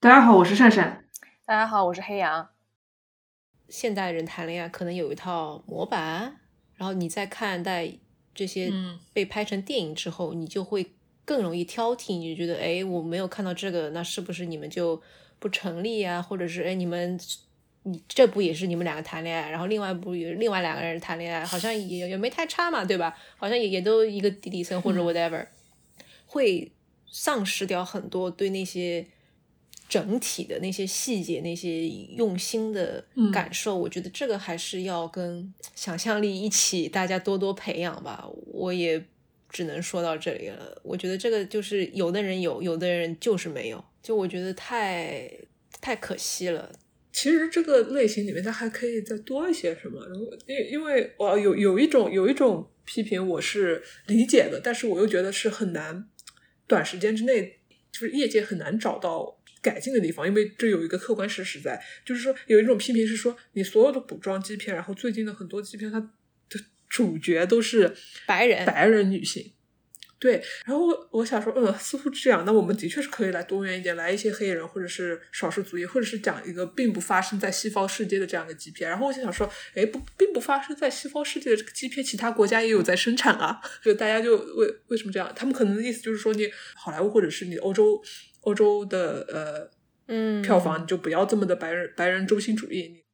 大家好，我是善善。大家好，我是黑羊。现代人谈恋爱可能有一套模板，然后你在看待这些被拍成电影之后，你就会更容易挑剔，你就觉得，哎，我没有看到这个，那是不是你们就不成立啊？或者是，哎，你们，你这部也是你们两个谈恋爱，然后另外一部有另外两个人谈恋爱，好像也也没太差嘛，对吧？好像也也都一个底底层或者 whatever，会丧失掉很多对那些。整体的那些细节、那些用心的感受，我觉得这个还是要跟想象力一起，大家多多培养吧。我也只能说到这里了。我觉得这个就是有的人有，有的人就是没有，就我觉得太太可惜了。其实这个类型里面，它还可以再多一些什么？因因为我有有一种有一种批评，我是理解的，但是我又觉得是很难短时间之内，就是业界很难找到。改进的地方，因为这有一个客观事实在，就是说有一种批评是说，你所有的古装基片，然后最近的很多基片，它的主角都是白人白人女性，对。然后我我想说，嗯，似乎这样，那我们的确是可以来多元一点，来一些黑人或者是少数族裔，或者是讲一个并不发生在西方世界的这样的个基片。然后我就想说，哎，不，并不发生在西方世界的这个 G 片，其他国家也有在生产啊。就大家就为为什么这样？他们可能的意思就是说，你好莱坞或者是你欧洲。欧洲的呃，嗯，票房你就不要这么的白人白人中心主义。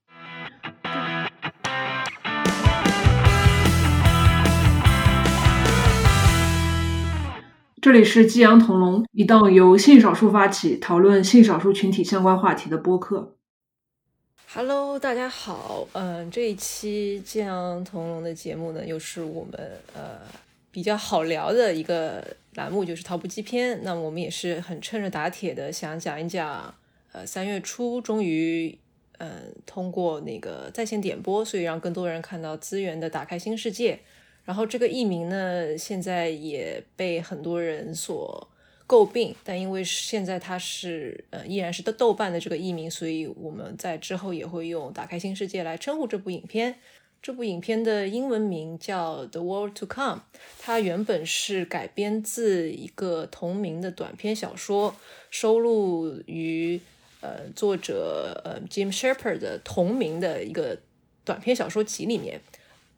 这里是激昂同龙，一档由性少数发起讨论性少数群体相关话题的播客。Hello，大家好，嗯，这一期激昂同龙的节目呢，又是我们呃比较好聊的一个。栏目就是淘布基篇，那我们也是很趁热打铁的，想讲一讲，呃，三月初终于，嗯，通过那个在线点播，所以让更多人看到资源的打开新世界。然后这个译名呢，现在也被很多人所诟病，但因为现在它是，呃，依然是豆豆瓣的这个译名，所以我们在之后也会用打开新世界来称呼这部影片。这部影片的英文名叫《The World to Come》，它原本是改编自一个同名的短篇小说，收录于呃作者呃 Jim Shepard 的同名的一个短篇小说集里面。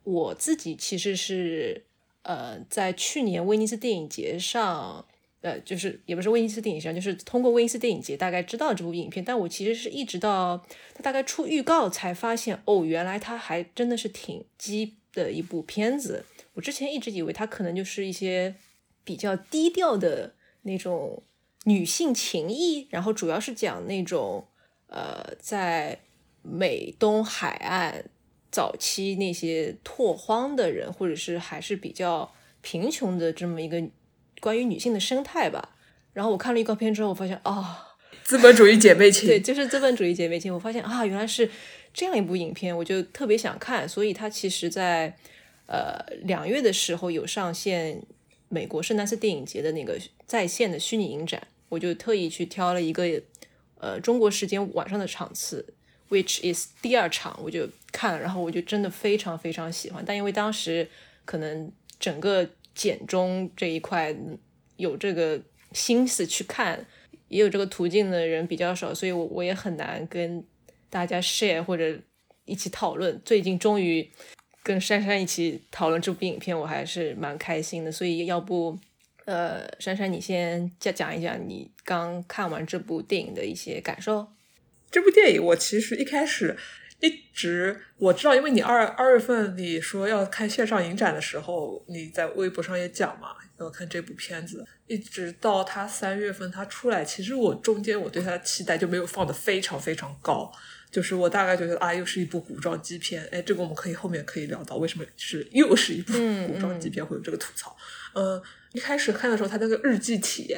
我自己其实是呃在去年威尼斯电影节上。呃，就是也不是威尼斯电影上，就是通过威尼斯电影节大概知道这部影片，但我其实是一直到它大概出预告才发现，哦，原来它还真的是挺鸡的一部片子。我之前一直以为它可能就是一些比较低调的那种女性情谊，然后主要是讲那种呃在美东海岸早期那些拓荒的人，或者是还是比较贫穷的这么一个。关于女性的生态吧，然后我看了预告片之后，我发现啊，资本主义姐妹情，对，就是资本主义姐妹情。我发现啊，原来是这样一部影片，我就特别想看。所以它其实，在呃两月的时候有上线美国圣丹斯电影节的那个在线的虚拟影展，我就特意去挑了一个呃中国时间晚上的场次，which is 第二场，我就看了，然后我就真的非常非常喜欢。但因为当时可能整个简中这一块有这个心思去看，也有这个途径的人比较少，所以我我也很难跟大家 share 或者一起讨论。最近终于跟珊珊一起讨论这部影片，我还是蛮开心的。所以要不，呃，珊珊你先讲讲一讲你刚看完这部电影的一些感受。这部电影我其实一开始。一直我知道，因为你二二月份你说要看线上影展的时候，你在微博上也讲嘛，要看这部片子。一直到他三月份他出来，其实我中间我对他的期待就没有放的非常非常高，就是我大概觉得啊，又是一部古装基片，哎，这个我们可以后面可以聊到为什么是又是一部古装基片会有这个吐槽。嗯，一开始看的时候，他那个日记体，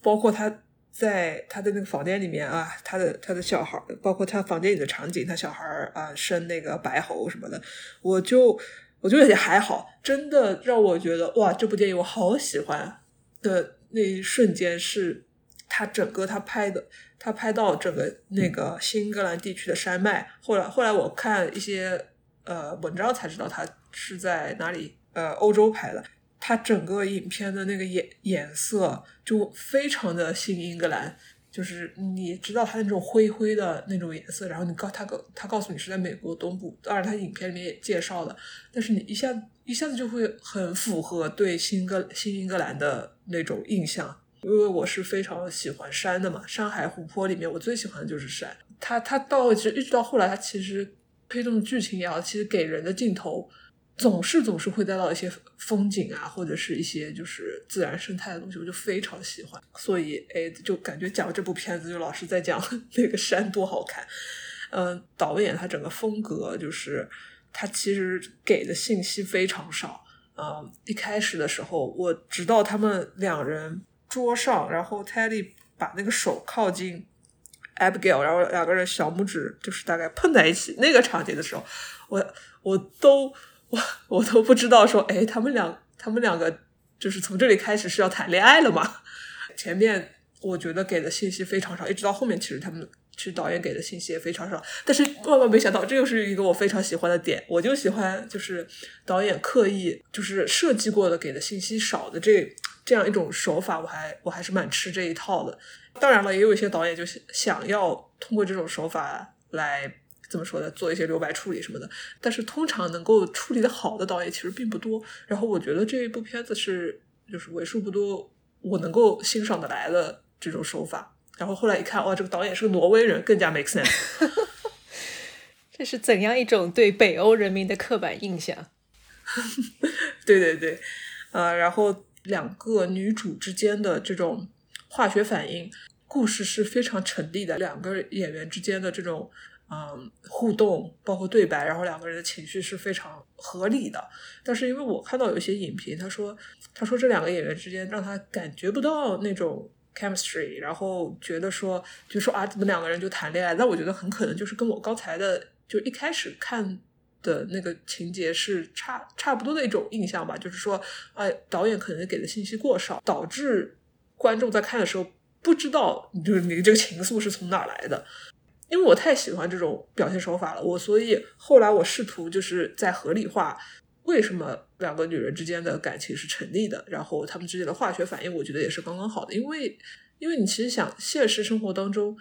包括他。在他的那个房间里面啊，他的他的小孩，包括他房间里的场景，他小孩啊生那个白喉什么的，我就我就也还好，真的让我觉得哇，这部电影我好喜欢的那一瞬间是他整个他拍的，他拍到整个那个新英格兰地区的山脉。后来后来我看一些呃文章才知道他是在哪里呃欧洲拍的。它整个影片的那个颜颜色就非常的新英格兰，就是你知道它那种灰灰的那种颜色，然后你告他告他告诉你是在美国东部，当然他影片里面也介绍了，但是你一下一下子就会很符合对新格新英格兰的那种印象，因为我是非常喜欢山的嘛，山海湖泊里面我最喜欢的就是山，它它到其实一直到后来，它其实推动剧情也好，其实给人的镜头。总是总是会带到一些风景啊，或者是一些就是自然生态的东西，我就非常喜欢。所以，哎，就感觉讲这部片子就老是在讲 那个山多好看。嗯，导演他整个风格就是他其实给的信息非常少。嗯，一开始的时候，我直到他们两人桌上，然后 Teddy 把那个手靠近 Abigail，然后两个人小拇指就是大概碰在一起那个场景的时候，我我都。我我都不知道说，哎，他们两他们两个就是从这里开始是要谈恋爱了吗？前面我觉得给的信息非常少，一直到后面，其实他们其实导演给的信息也非常少。但是万万没想到，这又是一个我非常喜欢的点。我就喜欢就是导演刻意就是设计过的给的信息少的这这样一种手法，我还我还是蛮吃这一套的。当然了，也有一些导演就是想要通过这种手法来。怎么说呢？做一些留白处理什么的，但是通常能够处理的好的导演其实并不多。然后我觉得这一部片子是就是为数不多我能够欣赏的来的这种手法。然后后来一看，哇，这个导演是个挪威人，更加 make sense。这是怎样一种对北欧人民的刻板印象？对对对，呃，然后两个女主之间的这种化学反应，故事是非常成立的。两个演员之间的这种。嗯，互动包括对白，然后两个人的情绪是非常合理的。但是因为我看到有一些影评，他说他说这两个演员之间让他感觉不到那种 chemistry，然后觉得说就说啊，怎么两个人就谈恋爱？那我觉得很可能就是跟我刚才的就一开始看的那个情节是差差不多的一种印象吧。就是说，哎，导演可能给的信息过少，导致观众在看的时候不知道就是你这个情愫是从哪来的。因为我太喜欢这种表现手法了，我所以后来我试图就是在合理化为什么两个女人之间的感情是成立的，然后她们之间的化学反应，我觉得也是刚刚好的。因为，因为你其实想现实生活当中，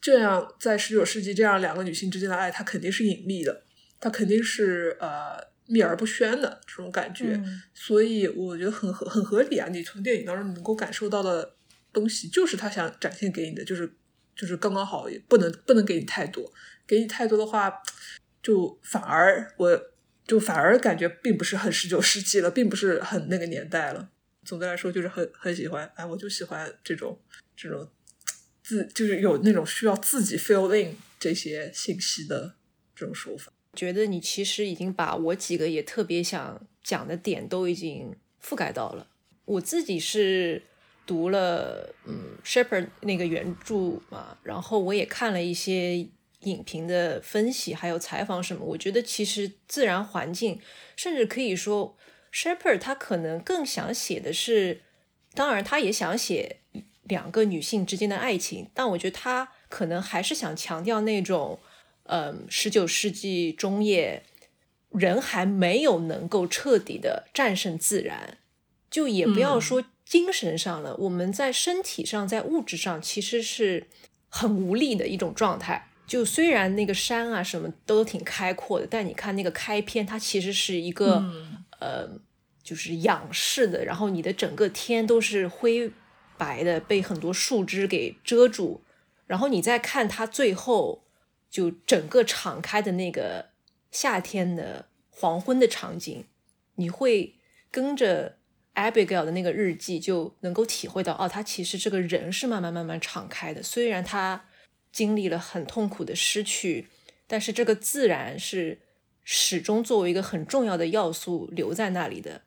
这样在十九世纪这样两个女性之间的爱，它肯定是隐秘的，它肯定是呃秘而不宣的这种感觉，所以我觉得很合很合理啊。你从电影当中能够感受到的东西，就是他想展现给你的，就是。就是刚刚好，也不能不能给你太多，给你太多的话，就反而我就反而感觉并不是很十九世纪了，并不是很那个年代了。总的来说，就是很很喜欢，哎，我就喜欢这种这种自就是有那种需要自己 fill in 这些信息的这种手法。觉得你其实已经把我几个也特别想讲的点都已经覆盖到了。我自己是。读了嗯 Shepherd 那个原著嘛，然后我也看了一些影评的分析，还有采访什么。我觉得其实自然环境，甚至可以说 Shepherd 他可能更想写的是，当然他也想写两个女性之间的爱情，但我觉得他可能还是想强调那种，嗯，十九世纪中叶人还没有能够彻底的战胜自然，就也不要说。精神上了，我们在身体上，在物质上，其实是很无力的一种状态。就虽然那个山啊什么都挺开阔的，但你看那个开篇，它其实是一个呃，就是仰视的，然后你的整个天都是灰白的，被很多树枝给遮住。然后你再看它最后就整个敞开的那个夏天的黄昏的场景，你会跟着。Abigail 的那个日记就能够体会到，哦，他其实这个人是慢慢慢慢敞开的。虽然他经历了很痛苦的失去，但是这个自然是始终作为一个很重要的要素留在那里的。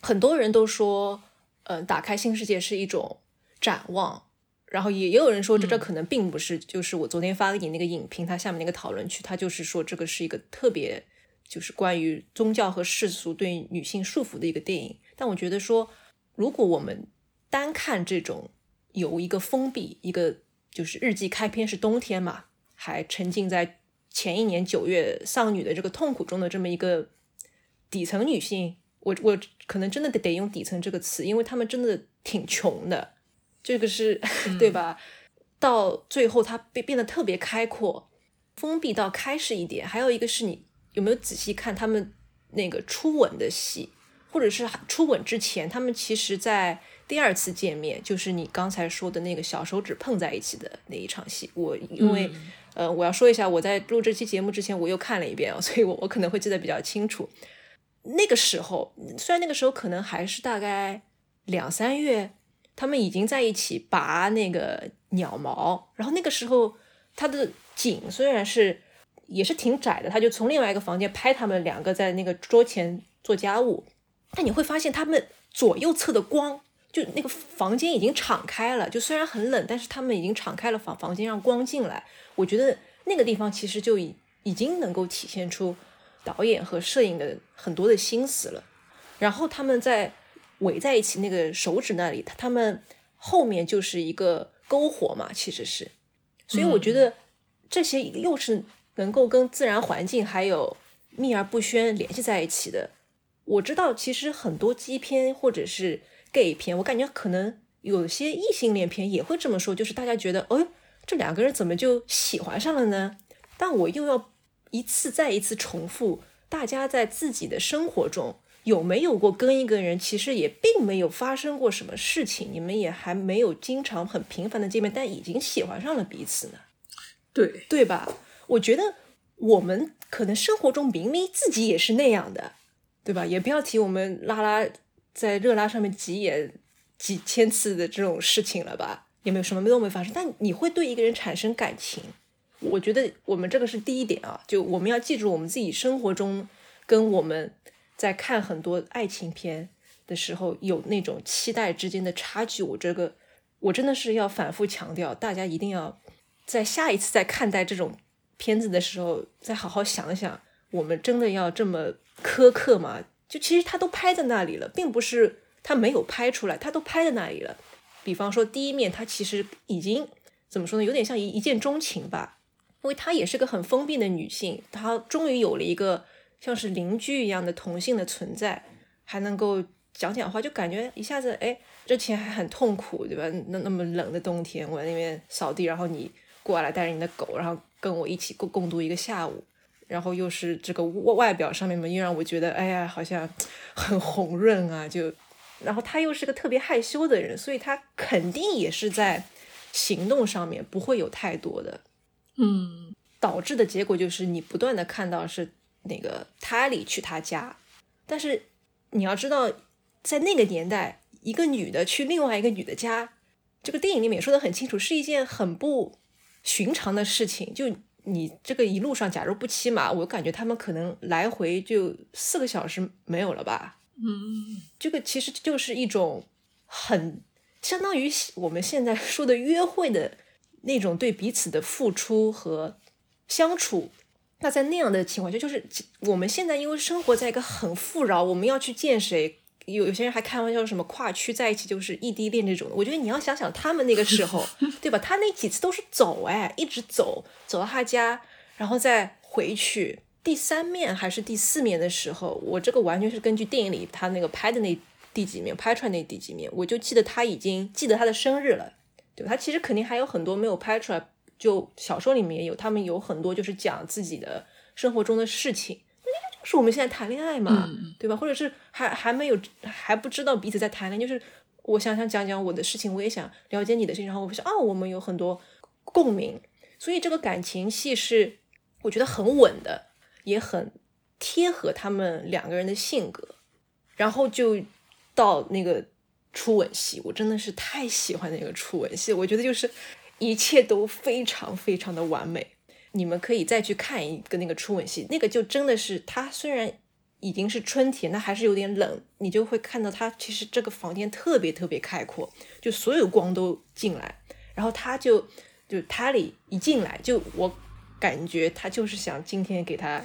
很多人都说，嗯，打开新世界是一种展望，然后也也有人说，这这可能并不是。就是我昨天发给你那个影评，它下面那个讨论区，它就是说这个是一个特别就是关于宗教和世俗对女性束缚的一个电影。但我觉得说，如果我们单看这种由一个封闭一个就是日记开篇是冬天嘛，还沉浸在前一年九月丧女的这个痛苦中的这么一个底层女性，我我可能真的得得用底层这个词，因为她们真的挺穷的，这个是 对吧？到最后她变变得特别开阔，封闭到开始一点。还有一个是你有没有仔细看他们那个初吻的戏，或者是初吻之前，他们其实在第二次见面，就是你刚才说的那个小手指碰在一起的那一场戏。我因为呃，我要说一下，我在录这期节目之前我又看了一遍，所以我我可能会记得比较清楚。那个时候，虽然那个时候可能还是大概两三月，他们已经在一起拔那个鸟毛，然后那个时候他的景虽然是也是挺窄的，他就从另外一个房间拍他们两个在那个桌前做家务，但你会发现他们左右侧的光，就那个房间已经敞开了，就虽然很冷，但是他们已经敞开了房房间让光进来，我觉得那个地方其实就已已经能够体现出。导演和摄影的很多的心思了，然后他们在围在一起那个手指那里，他他们后面就是一个篝火嘛，其实是，所以我觉得这些又是能够跟自然环境还有秘而不宣联系在一起的。我知道其实很多基片或者是 gay 片，我感觉可能有些异性恋片也会这么说，就是大家觉得，哎，这两个人怎么就喜欢上了呢？但我又要。一次再一次重复，大家在自己的生活中有没有过跟一个人，其实也并没有发生过什么事情，你们也还没有经常很频繁的见面，但已经喜欢上了彼此呢？对对吧？我觉得我们可能生活中明明自己也是那样的，对吧？也不要提我们拉拉在热拉上面挤眼几千次的这种事情了吧？也没有什么都没发生，但你会对一个人产生感情。我觉得我们这个是第一点啊，就我们要记住我们自己生活中跟我们在看很多爱情片的时候有那种期待之间的差距。我这个我真的是要反复强调，大家一定要在下一次在看待这种片子的时候再好好想想，我们真的要这么苛刻嘛？就其实他都拍在那里了，并不是他没有拍出来，他都拍在那里了。比方说第一面，他其实已经怎么说呢？有点像一一见钟情吧。因为她也是个很封闭的女性，她终于有了一个像是邻居一样的同性的存在，还能够讲讲话，就感觉一下子，哎，之前还很痛苦，对吧？那那么冷的冬天，我在那边扫地，然后你过来带着你的狗，然后跟我一起共共度一个下午，然后又是这个外外表上面嘛，又让我觉得，哎呀，好像很红润啊，就，然后他又是个特别害羞的人，所以他肯定也是在行动上面不会有太多的。嗯，导致的结果就是你不断的看到是那个塔里去他家，但是你要知道，在那个年代，一个女的去另外一个女的家，这个电影里面也说的很清楚，是一件很不寻常的事情。就你这个一路上，假如不骑马，我感觉他们可能来回就四个小时没有了吧。嗯，这个其实就是一种很相当于我们现在说的约会的。那种对彼此的付出和相处，那在那样的情况下，就是我们现在因为生活在一个很富饶，我们要去见谁，有有些人还开玩笑什么跨区在一起就是异地恋这种的。我觉得你要想想他们那个时候，对吧？他那几次都是走，哎，一直走，走到他家，然后再回去。第三面还是第四面的时候，我这个完全是根据电影里他那个拍的那第几面拍出来那第几面，我就记得他已经记得他的生日了。对吧他其实肯定还有很多没有拍出来，就小说里面也有，他们有很多就是讲自己的生活中的事情，是我们现在谈恋爱嘛，对吧？或者是还还没有还不知道彼此在谈恋爱，就是我想想讲讲我的事情，我也想了解你的事情，然后我想哦，我们有很多共鸣，所以这个感情戏是我觉得很稳的，也很贴合他们两个人的性格，然后就到那个。初吻戏，我真的是太喜欢那个初吻戏，我觉得就是一切都非常非常的完美。你们可以再去看一个那个初吻戏，那个就真的是它虽然已经是春天，那还是有点冷，你就会看到它其实这个房间特别特别开阔，就所有光都进来，然后他就就他里一进来，就我感觉他就是想今天给他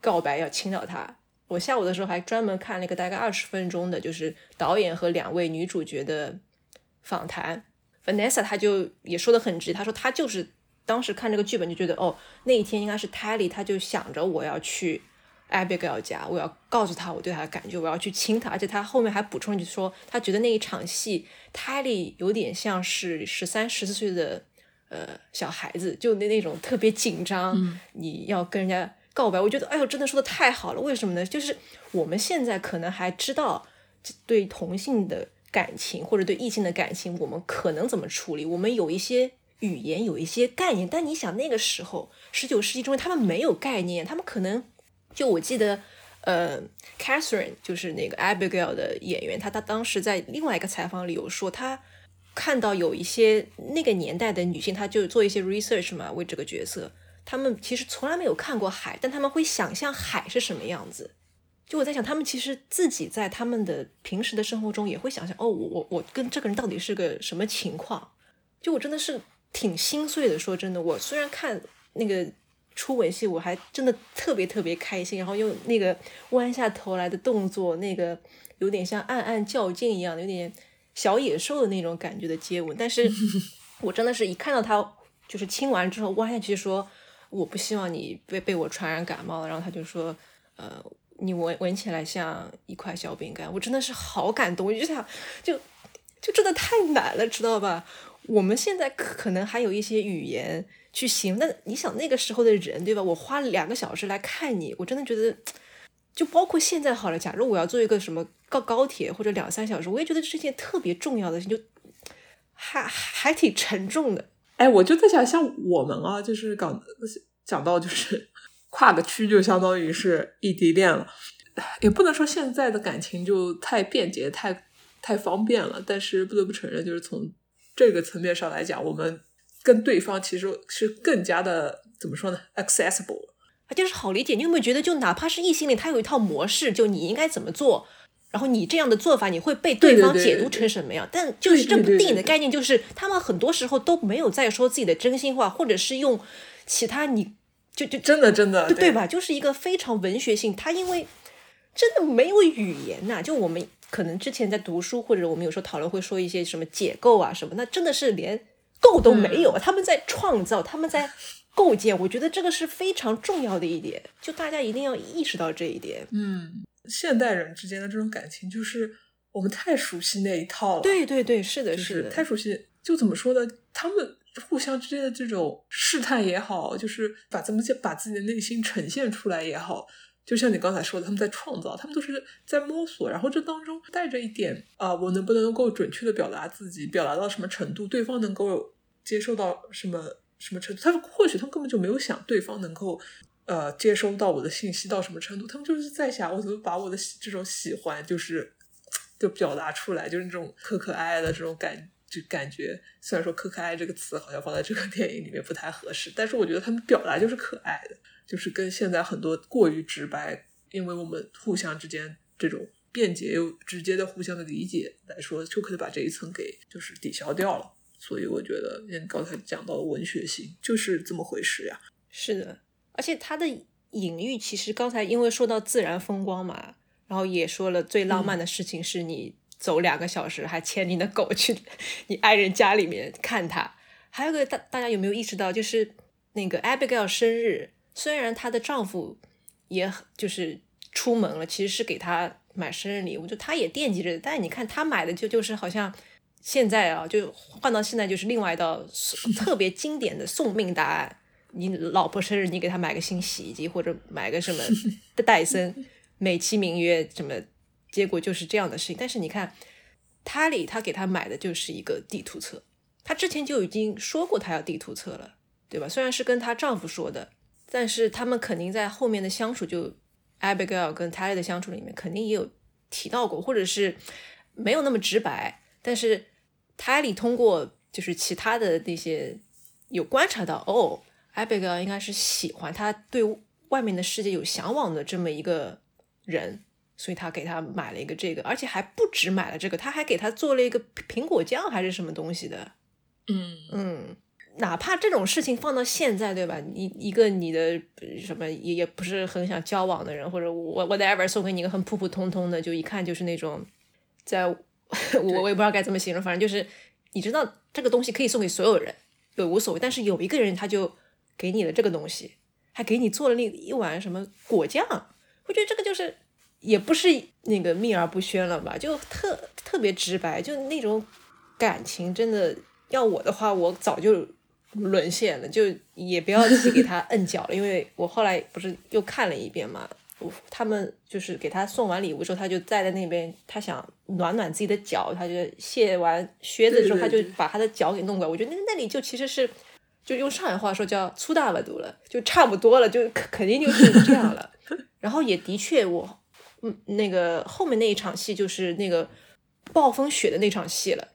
告白，要亲到他。我下午的时候还专门看了一个大概二十分钟的，就是导演和两位女主角的访谈。Vanessa 她就也说的很直，她说她就是当时看这个剧本就觉得，哦，那一天应该是 Tally，她就想着我要去 Abigail 家，我要告诉他我对他的感觉，我要去亲他。而且他后面还补充一句说，他觉得那一场戏 Tally 有点像是十三、十四岁的呃小孩子，就那那种特别紧张，你要跟人家告白。我觉得，哎呦，真的说的太好了。为什么呢？就是我们现在可能还知道对同性的感情或者对异性的感情，我们可能怎么处理，我们有一些。语言有一些概念，但你想那个时候，十九世纪中他们没有概念，他们可能就我记得，呃，Catherine 就是那个 Abigail 的演员，他他当时在另外一个采访里有说，他看到有一些那个年代的女性，她就做一些 research 嘛，为这个角色，他们其实从来没有看过海，但他们会想象海是什么样子。就我在想，他们其实自己在他们的平时的生活中也会想象，哦，我我我跟这个人到底是个什么情况？就我真的是。挺心碎的，说真的，我虽然看那个初吻戏，我还真的特别特别开心，然后用那个弯下头来的动作，那个有点像暗暗较劲一样的，有点小野兽的那种感觉的接吻，但是 我真的是一看到他就是亲完之后弯下去说，我不希望你被被我传染感冒了，然后他就说，呃，你闻闻起来像一块小饼干，我真的是好感动，我就想，就就真的太难了，知道吧？我们现在可能还有一些语言去形容，那你想那个时候的人，对吧？我花了两个小时来看你，我真的觉得，就包括现在好了。假如我要坐一个什么高高铁或者两三小时，我也觉得是件特别重要的事情，就还还挺沉重的。哎，我就在想，像我们啊，就是讲讲到就是 跨个区，就相当于是异地恋了，也不能说现在的感情就太便捷、太太方便了，但是不得不承认，就是从这个层面上来讲，我们跟对方其实是更加的怎么说呢？accessible，啊，就是好理解。你有没有觉得，就哪怕是异性恋，他有一套模式，就你应该怎么做，然后你这样的做法，你会被对方解读成什么样？但就是这部电影的概念，就是他们很多时候都没有在说自己的真心话，或者是用其他，你就就真的真的对吧？就是一个非常文学性。他因为真的没有语言呐，就我们。可能之前在读书，或者我们有时候讨论会说一些什么解构啊什么，那真的是连构都没有，他们在创造，他们在构建。我觉得这个是非常重要的一点，就大家一定要意识到这一点。嗯，现代人之间的这种感情，就是我们太熟悉那一套了。对对对，是的，是的，太熟悉。就怎么说呢？他们互相之间的这种试探也好，就是把咱们把自己的内心呈现出来也好。就像你刚才说的，他们在创造，他们都是在摸索，然后这当中带着一点啊，我能不能够准确的表达自己，表达到什么程度，对方能够接受到什么什么程度？他们或许他们根本就没有想对方能够呃接收到我的信息到什么程度，他们就是在想我怎么把我的这种喜欢就是就表达出来，就是这种可可爱爱的这种感就感觉。虽然说可可爱这个词好像放在这个 电影里面不太合适，但是我觉得他们表达就是可爱的。就是跟现在很多过于直白，因为我们互相之间这种便捷又直接的互相的理解来说，就可以把这一层给就是抵消掉了。所以我觉得，你刚才讲到的文学性就是这么回事呀。是的，而且它的隐喻其实刚才因为说到自然风光嘛，然后也说了最浪漫的事情是你走两个小时还牵你的狗去你爱人家里面看他。还有个大大家有没有意识到，就是那个 Abigail 生日。虽然她的丈夫也就是出门了，其实是给她买生日礼物，就她也惦记着。但是你看她买的就就是好像现在啊，就换到现在就是另外一道特别经典的送命答案：你老婆生日，你给她买个新洗衣机或者买个什么 戴森，美其名曰什么，结果就是这样的事情。但是你看，塔里他给她买的就是一个地图册，她之前就已经说过她要地图册了，对吧？虽然是跟她丈夫说的。但是他们肯定在后面的相处，就 Abigail 跟 Tally 的相处里面，肯定也有提到过，或者是没有那么直白。但是 Tally 通过就是其他的那些有观察到，哦，Abigail 应该是喜欢他，对外面的世界有向往的这么一个人，所以他给他买了一个这个，而且还不止买了这个，他还给他做了一个苹果酱还是什么东西的。嗯嗯。哪怕这种事情放到现在，对吧？你一个你的什么也也不是很想交往的人，或者我 whatever 送给你一个很普普通通的，就一看就是那种，在 我我也不知道该怎么形容，反正就是你知道这个东西可以送给所有人，对无所谓。但是有一个人他就给你了这个东西，还给你做了那一碗什么果酱，我觉得这个就是也不是那个秘而不宣了吧，就特特别直白，就那种感情真的要我的话，我早就沦陷了，就也不要自己给他摁脚了，因为我后来不是又看了一遍嘛。他们就是给他送完礼物之后，他就站在那边，他想暖暖自己的脚，他就卸完靴子之后，他就把他的脚给弄过来。我觉得那那里就其实是，就用上海话说叫粗大了，读了，就差不多了，就肯定就是这样了。然后也的确，我嗯，那个后面那一场戏就是那个暴风雪的那场戏了，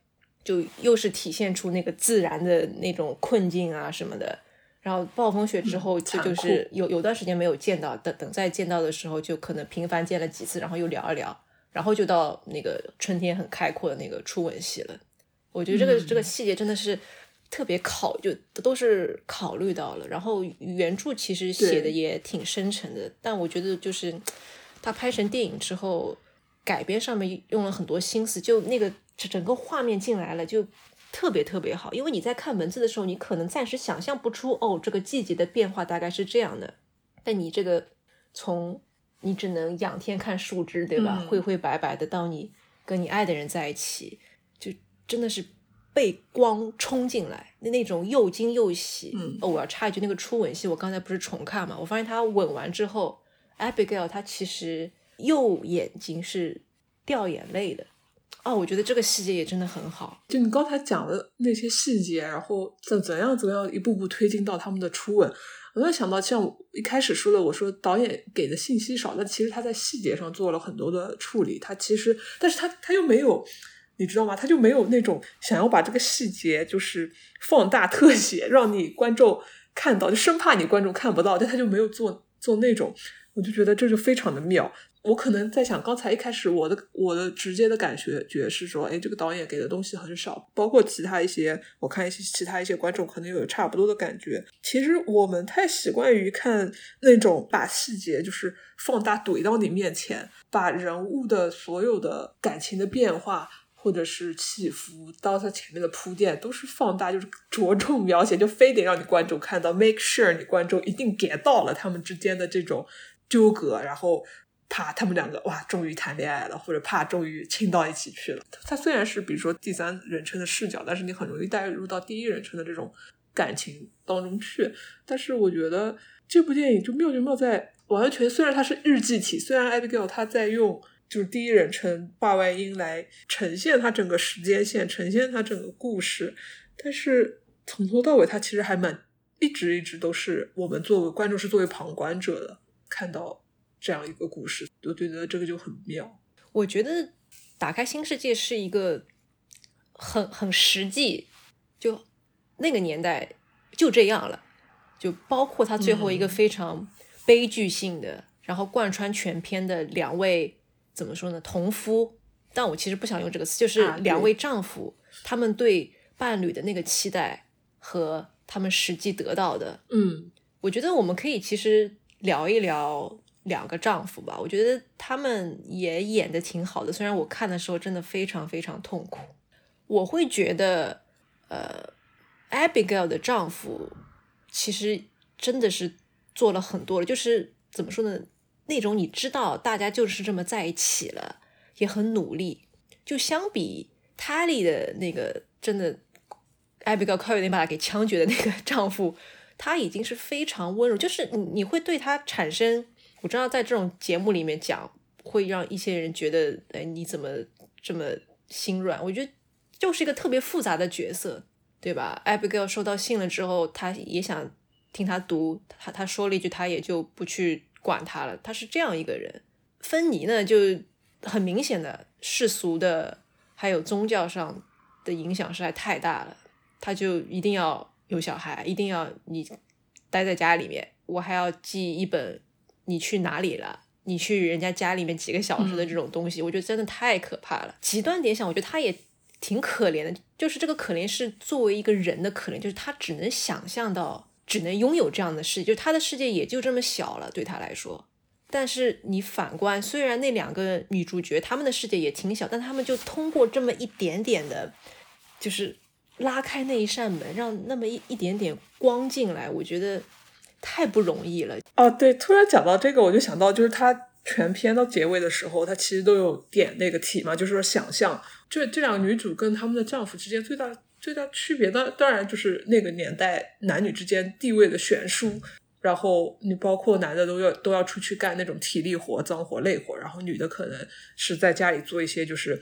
就又是体现出那个自然的那种困境啊什么的。然后暴风雪之后，这就是有有段时间没有见到，等等再见到的时候，就可能频繁见了几次，然后又聊一聊，然后就到那个春天很开阔的那个初吻戏了。我觉得这个这个细节真的是特别考，就都是考虑到了。然后原著其实写的也挺深沉的，但我觉得就是他拍成电影之后，改编上面用了很多心思，就那个整个画面进来了，就。特别特别好，因为你在看文字的时候，你可能暂时想象不出哦，这个季节的变化大概是这样的。但你这个从你只能仰天看树枝，对吧？灰灰白白的，到你跟你爱的人在一起，就真的是被光冲进来，那那种又惊又喜。哦，我要插一句，那个初吻戏，我刚才不是重看嘛？我发现他吻完之后，Abigail 他其实右眼睛是掉眼泪的。哦，我觉得这个细节也真的很好。就你刚才讲的那些细节，然后怎怎样怎么样一步步推进到他们的初吻，我就想到像一开始说的，我说导演给的信息少，但其实他在细节上做了很多的处理。他其实，但是他他又没有，你知道吗？他就没有那种想要把这个细节就是放大特写，让你观众看到，就生怕你观众看不到，但他就没有做做那种，我就觉得这就非常的妙。我可能在想，刚才一开始我的我的直接的感觉觉是说，哎，这个导演给的东西很少，包括其他一些，我看一些其他一些观众可能有差不多的感觉。其实我们太习惯于看那种把细节就是放大怼到你面前，把人物的所有的感情的变化或者是起伏到他前面的铺垫都是放大，就是着重描写，就非得让你观众看到，make sure 你观众一定 get 到了他们之间的这种纠葛，然后。怕他们两个哇，终于谈恋爱了，或者怕终于亲到一起去了。他虽然是比如说第三人称的视角，但是你很容易带入到第一人称的这种感情当中去。但是我觉得这部电影就妙就妙在完全，虽然它是日记体，虽然 Abigail 他在用就是第一人称话外音来呈现他整个时间线，呈现他整个故事，但是从头到尾，他其实还蛮一直一直都是我们作为观众是作为旁观者的看到。这样一个故事，我觉得这个就很妙。我觉得打开新世界是一个很很实际，就那个年代就这样了。就包括他最后一个非常悲剧性的，然后贯穿全篇的两位怎么说呢？同夫，但我其实不想用这个词，就是两位丈夫，他们对伴侣的那个期待和他们实际得到的。嗯，我觉得我们可以其实聊一聊。两个丈夫吧，我觉得他们也演的挺好的。虽然我看的时候真的非常非常痛苦，我会觉得，呃，Abigail 的丈夫其实真的是做了很多了。就是怎么说呢？那种你知道大家就是这么在一起了，也很努力。就相比 Tally 的那个真的，Abigail 快有点把他给枪决的那个 丈夫，他已经是非常温柔。就是你你会对他产生。我知道在这种节目里面讲，会让一些人觉得，哎，你怎么这么心软？我觉得就是一个特别复杂的角色，对吧？Abigail 收到信了之后，他也想听他读，他他说了一句，他也就不去管他了。他是这样一个人。芬妮呢，就很明显的世俗的还有宗教上的影响实在太大了，他就一定要有小孩，一定要你待在家里面，我还要寄一本。你去哪里了？你去人家家里面几个小时的这种东西，我觉得真的太可怕了。极端点想，我觉得他也挺可怜的，就是这个可怜是作为一个人的可怜，就是他只能想象到，只能拥有这样的世界，就是他的世界也就这么小了，对他来说。但是你反观，虽然那两个女主角她们的世界也挺小，但他们就通过这么一点点的，就是拉开那一扇门，让那么一一点点光进来，我觉得。太不容易了哦，对，突然讲到这个，我就想到，就是他全篇到结尾的时候，他其实都有点那个题嘛，就是说想象，就这两个女主跟他们的丈夫之间最大最大区别，当当然就是那个年代男女之间地位的悬殊。然后你包括男的都要都要出去干那种体力活、脏活、累活，然后女的可能是在家里做一些就是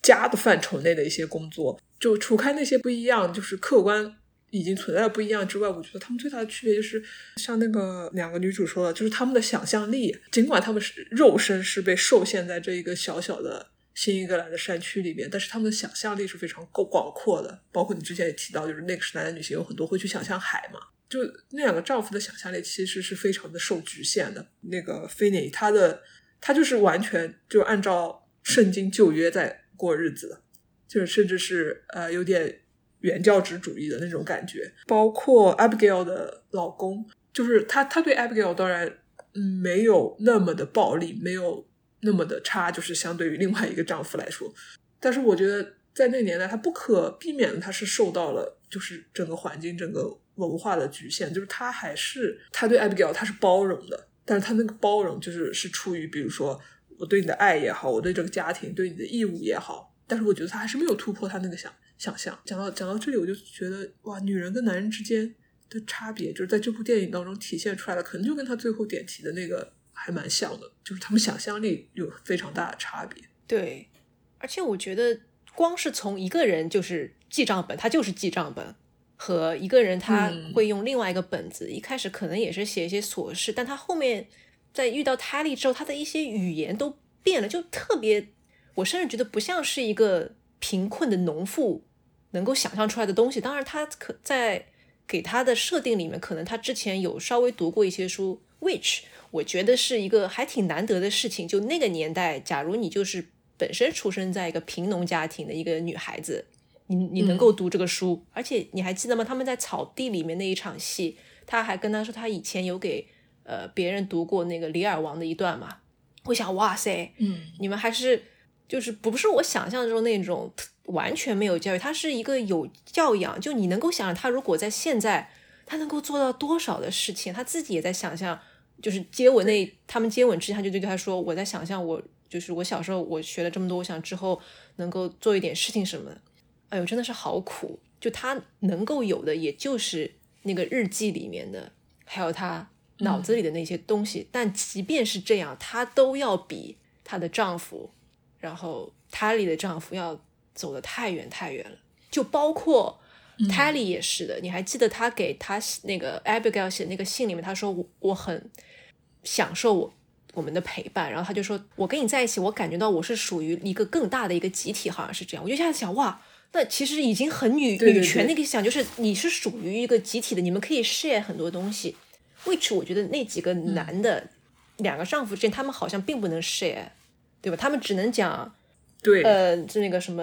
家的范畴内的一些工作。就除开那些不一样，就是客观已经存在的不一样之外，我觉得他们最大的区别就是像那个两个女主说的，就是他们的想象力，尽管他们是肉身是被受限在这一个小小的新英格兰的山区里面，但是他们的想象力是非常够广阔的。包括你之前也提到，就是那个时代的女性有很多会去想象海嘛。就那两个丈夫的想象力其实是非常的受局限的。那个菲尼，他的他就是完全就按照圣经旧约在过日子，就是甚至是呃有点原教旨主义的那种感觉。包括 Abigail 的老公，就是他，他对 Abigail 当然嗯没有那么的暴力，没有那么的差，就是相对于另外一个丈夫来说。但是我觉得在那个年代，他不可避免的，他是受到了就是整个环境整个。文化的局限，就是他还是他对 Abigail 他是包容的，但是他那个包容就是是出于比如说我对你的爱也好，我对这个家庭对你的义务也好，但是我觉得他还是没有突破他那个想想象。讲到讲到这里，我就觉得哇，女人跟男人之间的差别，就是在这部电影当中体现出来的，可能就跟他最后点题的那个还蛮像的，就是他们想象力有非常大的差别。对，而且我觉得光是从一个人就是记账本，他就是记账本。和一个人，他会用另外一个本子，一开始可能也是写一些琐事，但他后面在遇到泰利之后，他的一些语言都变了，就特别，我甚至觉得不像是一个贫困的农妇能够想象出来的东西。当然，他可在给他的设定里面，可能他之前有稍微读过一些书，which 我觉得是一个还挺难得的事情。就那个年代，假如你就是本身出生在一个贫农家庭的一个女孩子。你你能够读这个书，而且你还记得吗？他们在草地里面那一场戏，他还跟他说他以前有给呃别人读过那个《李尔王》的一段嘛。我想，哇塞，嗯，你们还是就是不是我想象中那种完全没有教育，他是一个有教养。就你能够想象他如果在现在，他能够做到多少的事情？他自己也在想象，就是接吻那他们接吻之前，他就对他说：“我在想象，我就是我小时候我学了这么多，我想之后能够做一点事情什么的。”哎呦，真的是好苦！就他能够有的，也就是那个日记里面的，还有他脑子里的那些东西。但即便是这样，她都要比她的丈夫，然后泰利的丈夫要走得太远太远了。就包括泰利也是的。你还记得他给他那个 Abigail 写那个信里面，他说我我很享受我我们的陪伴。然后他就说，我跟你在一起，我感觉到我是属于一个更大的一个集体，好像是这样。我就现在想，哇！那其实已经很女女权那个想，就是你是属于一个集体的，你们可以 share 很多东西。which 我觉得那几个男的两个丈夫之间，他们好像并不能 share，对吧？他们只能讲，对，呃，就那个什么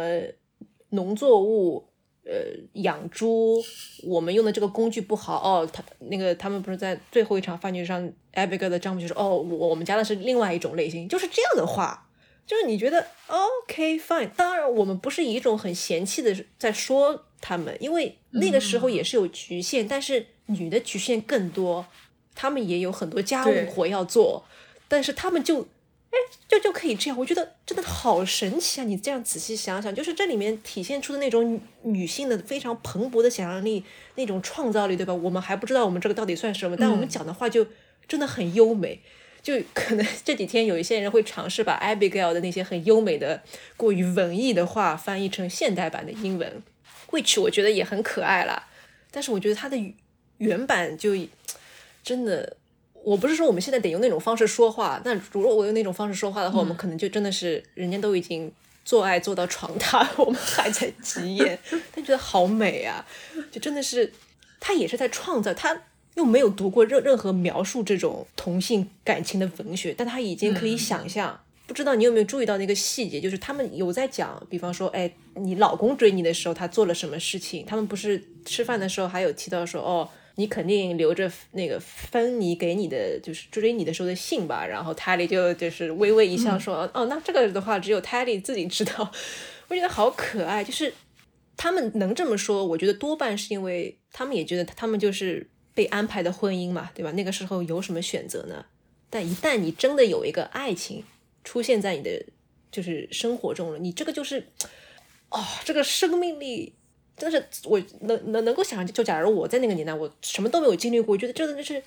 农作物，呃，养猪，我们用的这个工具不好哦。他那个他们不是在最后一场饭局上，Abigail 的丈夫就说，哦，我我们家的是另外一种类型，就是这样的话。就是你觉得 OK fine，当然我们不是以一种很嫌弃的在说他们，因为那个时候也是有局限，但是女的局限更多，他们也有很多家务活要做，但是他们就哎就就可以这样，我觉得真的好神奇啊！你这样仔细想想，就是这里面体现出的那种女性的非常蓬勃的想象力，那种创造力，对吧？我们还不知道我们这个到底算什么，但我们讲的话就真的很优美。就可能这几天有一些人会尝试把 Abigail 的那些很优美的、过于文艺的话翻译成现代版的英文，which 我觉得也很可爱啦。但是我觉得它的原版就真的，我不是说我们现在得用那种方式说话，但如果我用那种方式说话的话，我们可能就真的是人家都已经做爱做到床榻，我们还在急眼，但觉得好美啊！就真的是他也是在创造他。又没有读过任任何描述这种同性感情的文学，但他已经可以想象。不知道你有没有注意到那个细节，就是他们有在讲，比方说，哎，你老公追你的时候，他做了什么事情？他们不是吃饭的时候还有提到说，哦，你肯定留着那个芬妮给你的，就是追你的时候的信吧？然后泰利就就是微微一笑说，哦，那这个的话只有泰利自己知道。我觉得好可爱，就是他们能这么说，我觉得多半是因为他们也觉得他们就是。被安排的婚姻嘛，对吧？那个时候有什么选择呢？但一旦你真的有一个爱情出现在你的就是生活中了，你这个就是，哦，这个生命力真的是我能能能够想象，就假如我在那个年代，我什么都没有经历过，我觉得真的就是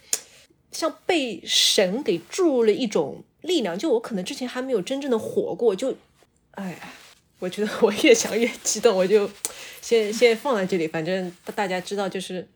像被神给注入了一种力量，就我可能之前还没有真正的活过，就，哎呀，我觉得我越想越激动，我就先先放在这里，反正大家知道就是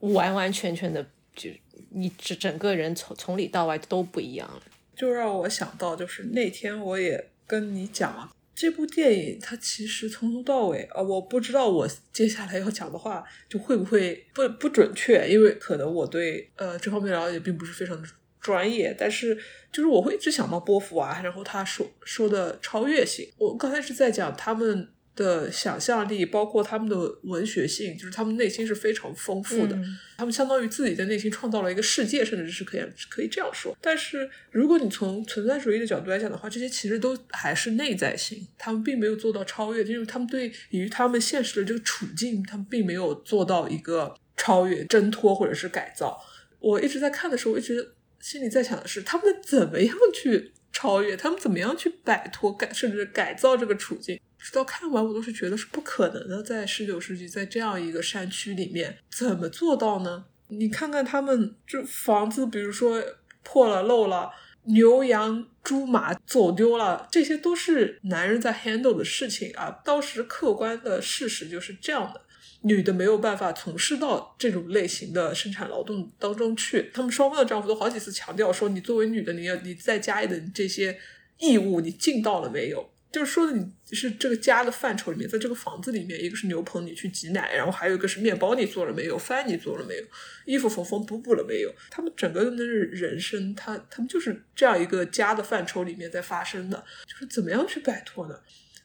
完完全全的，就你整整个人从从里到外都不一样了。就让我想到，就是那天我也跟你讲了，这部电影它其实从头到尾啊，我不知道我接下来要讲的话就会不会不不准确，因为可能我对呃这方面了解并不是非常的专业，但是就是我会一直想到波伏娃，然后他说说的超越性，我刚才是在讲他们。的想象力，包括他们的文学性，就是他们内心是非常丰富的。嗯他们相当于自己在内心创造了一个世界，甚至是可以可以这样说。但是，如果你从存在主义的角度来讲的话，这些其实都还是内在性，他们并没有做到超越，因为他们对于他们现实的这个处境，他们并没有做到一个超越、挣脱或者是改造。我一直在看的时候，我一直心里在想的是，他们怎么样去超越，他们怎么样去摆脱改，甚至改造这个处境。直到看完，我都是觉得是不可能的。在十九世纪，在这样一个山区里面，怎么做到呢？你看看他们这房子，比如说破了、漏了，牛羊猪马走丢了，这些都是男人在 handle 的事情啊。当时客观的事实就是这样的。女的没有办法从事到这种类型的生产劳动当中去，他们双方的丈夫都好几次强调说：“你作为女的，你要你在家里的这些义务，你尽到了没有？”就是说的你是这个家的范畴里面，在这个房子里面，一个是牛棚你去挤奶，然后还有一个是面包你做了没有，饭你做了没有，衣服缝缝补补了没有。他们整个的那人生，他他们就是这样一个家的范畴里面在发生的，就是怎么样去摆脱呢？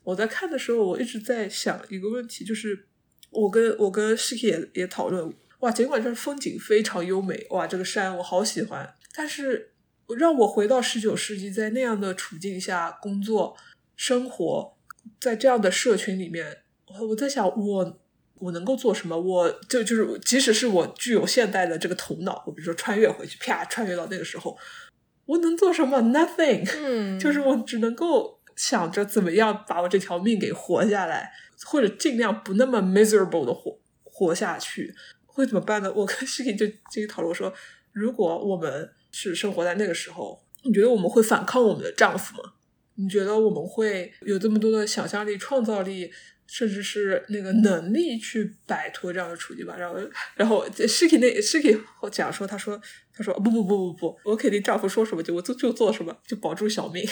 我在看的时候，我一直在想一个问题，就是我跟我跟斯蒂也也讨论，哇，尽管这风景非常优美，哇，这个山我好喜欢，但是让我回到十九世纪，在那样的处境下工作。生活在这样的社群里面，我在想，我我能够做什么？我就就是，即使是我具有现代的这个头脑，我比如说穿越回去，啪，穿越到那个时候，我能做什么？Nothing。嗯，就是我只能够想着怎么样把我这条命给活下来，或者尽量不那么 miserable 的活活下去。会怎么办呢？我跟 Shiki 就进行讨论说，如果我们是生活在那个时候，你觉得我们会反抗我们的丈夫吗？你觉得我们会有这么多的想象力、创造力，甚至是那个能力去摆脱这样的处境吧？然后，然后 Shiki 那 Shiki 讲说，他说，他说不不不不不，我肯定丈夫说什么就我就就做什么，就保住小命。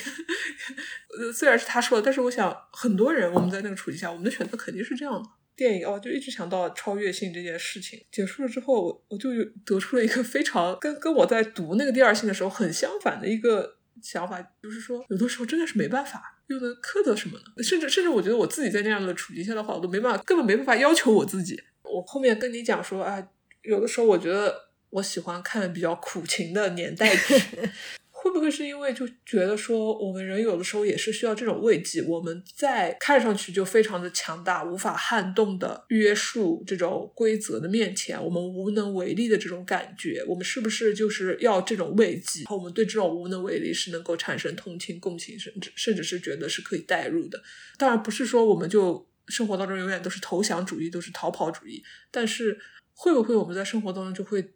虽然是他说的，但是我想很多人我们在那个处境下，我们的选择肯定是这样的。电影哦，就一直想到超越性这件事情结束了之后，我我就得出了一个非常跟跟我在读那个第二性的时候很相反的一个。想法就是说，有的时候真的是没办法，又能苛责什么呢？甚至甚至，我觉得我自己在那样的处境下的话，我都没办法，根本没办法要求我自己。我后面跟你讲说，啊，有的时候我觉得我喜欢看比较苦情的年代剧。会不会是因为就觉得说，我们人有的时候也是需要这种慰藉？我们在看上去就非常的强大、无法撼动的约束这种规则的面前，我们无能为力的这种感觉，我们是不是就是要这种慰藉？我们对这种无能为力是能够产生同情、共情，甚至甚至是觉得是可以代入的。当然不是说我们就生活当中永远都是投降主义，都是逃跑主义。但是会不会我们在生活当中就会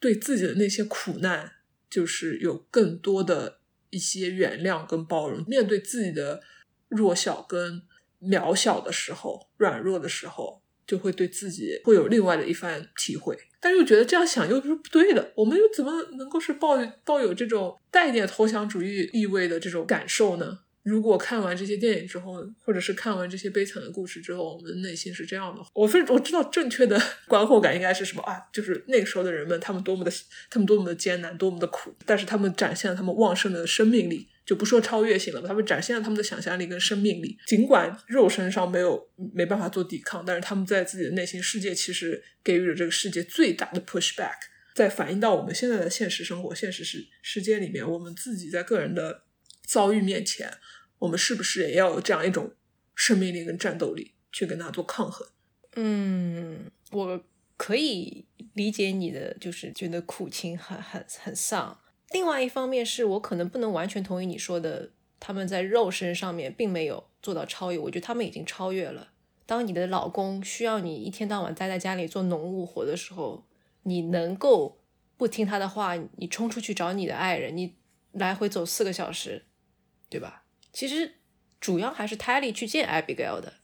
对自己的那些苦难？就是有更多的一些原谅跟包容，面对自己的弱小跟渺小的时候，软弱的时候，就会对自己会有另外的一番体会。但又觉得这样想又是不对的，我们又怎么能够是抱抱有这种带点投降主义意味的这种感受呢？如果看完这些电影之后，或者是看完这些悲惨的故事之后，我们的内心是这样的，我非我知道正确的 观后感应该是什么啊？就是那个时候的人们，他们多么的，他们多么的艰难，多么的苦，但是他们展现了他们旺盛的生命力，就不说超越性了，他们展现了他们的想象力跟生命力。尽管肉身上没有没办法做抵抗，但是他们在自己的内心世界，其实给予了这个世界最大的 pushback。在反映到我们现在的现实生活、现实世世界里面，我们自己在个人的。遭遇面前，我们是不是也要有这样一种生命力跟战斗力去跟他做抗衡？嗯，我可以理解你的，就是觉得苦情很很很丧，另外一方面是我可能不能完全同意你说的，他们在肉身上面并没有做到超越，我觉得他们已经超越了。当你的老公需要你一天到晚待在家里做农务活的时候，你能够不听他的话，你冲出去找你的爱人，你来回走四个小时，对吧？其实主要还是 Tally 去见 Abigail 的。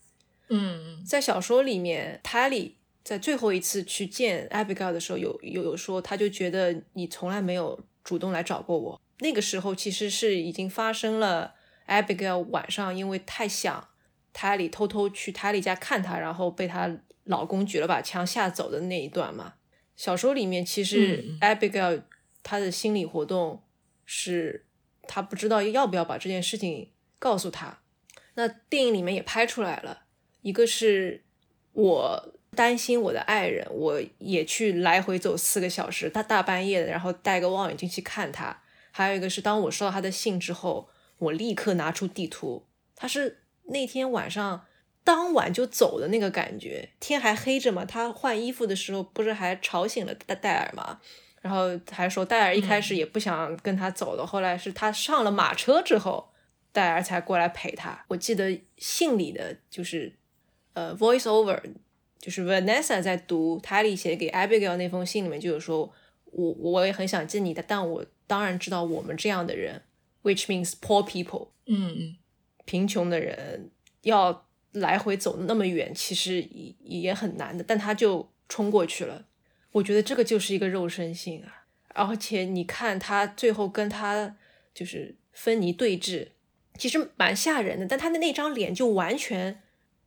嗯在小说里面，Tally 在最后一次去见 Abigail 的时候，有有有说，他就觉得你从来没有主动来找过我。那个时候其实是已经发生了，Abigail 晚上因为太想 Tally，偷偷去 Tally 家看他，然后被她老公举了把枪吓走的那一段嘛。小说里面其实嗯 Abigail 她的心理活动是，他不知道要不要把这件事情告诉他。那电影里面也拍出来了，一个是我担心我的爱人，我也去来回走四个小时，他大半夜的，然后带个望远镜去看他。还有一个是，当我收到他的信之后，我立刻拿出地图。他是那天晚上当晚就走的那个感觉，天还黑着嘛。他换衣服的时候，不是还吵醒了戴戴尔吗？然后还说戴尔一开始也不想跟他走的，后来是他上了马车之后，戴尔才过来陪他。我记得信里的就是呃 voice over，就是 Vanessa 在读 Tally 写给 Abigail 那封信里面就有说，我我也很想见你的，但我当然知道我们这样的人，which means poor people，嗯嗯贫穷的人要来回走那么远，其实也也很难的，但他就冲过去了。我觉得这个就是一个肉身性啊，而且你看他最后跟他就是芬妮对峙，其实蛮吓人的，但他的那张脸就完全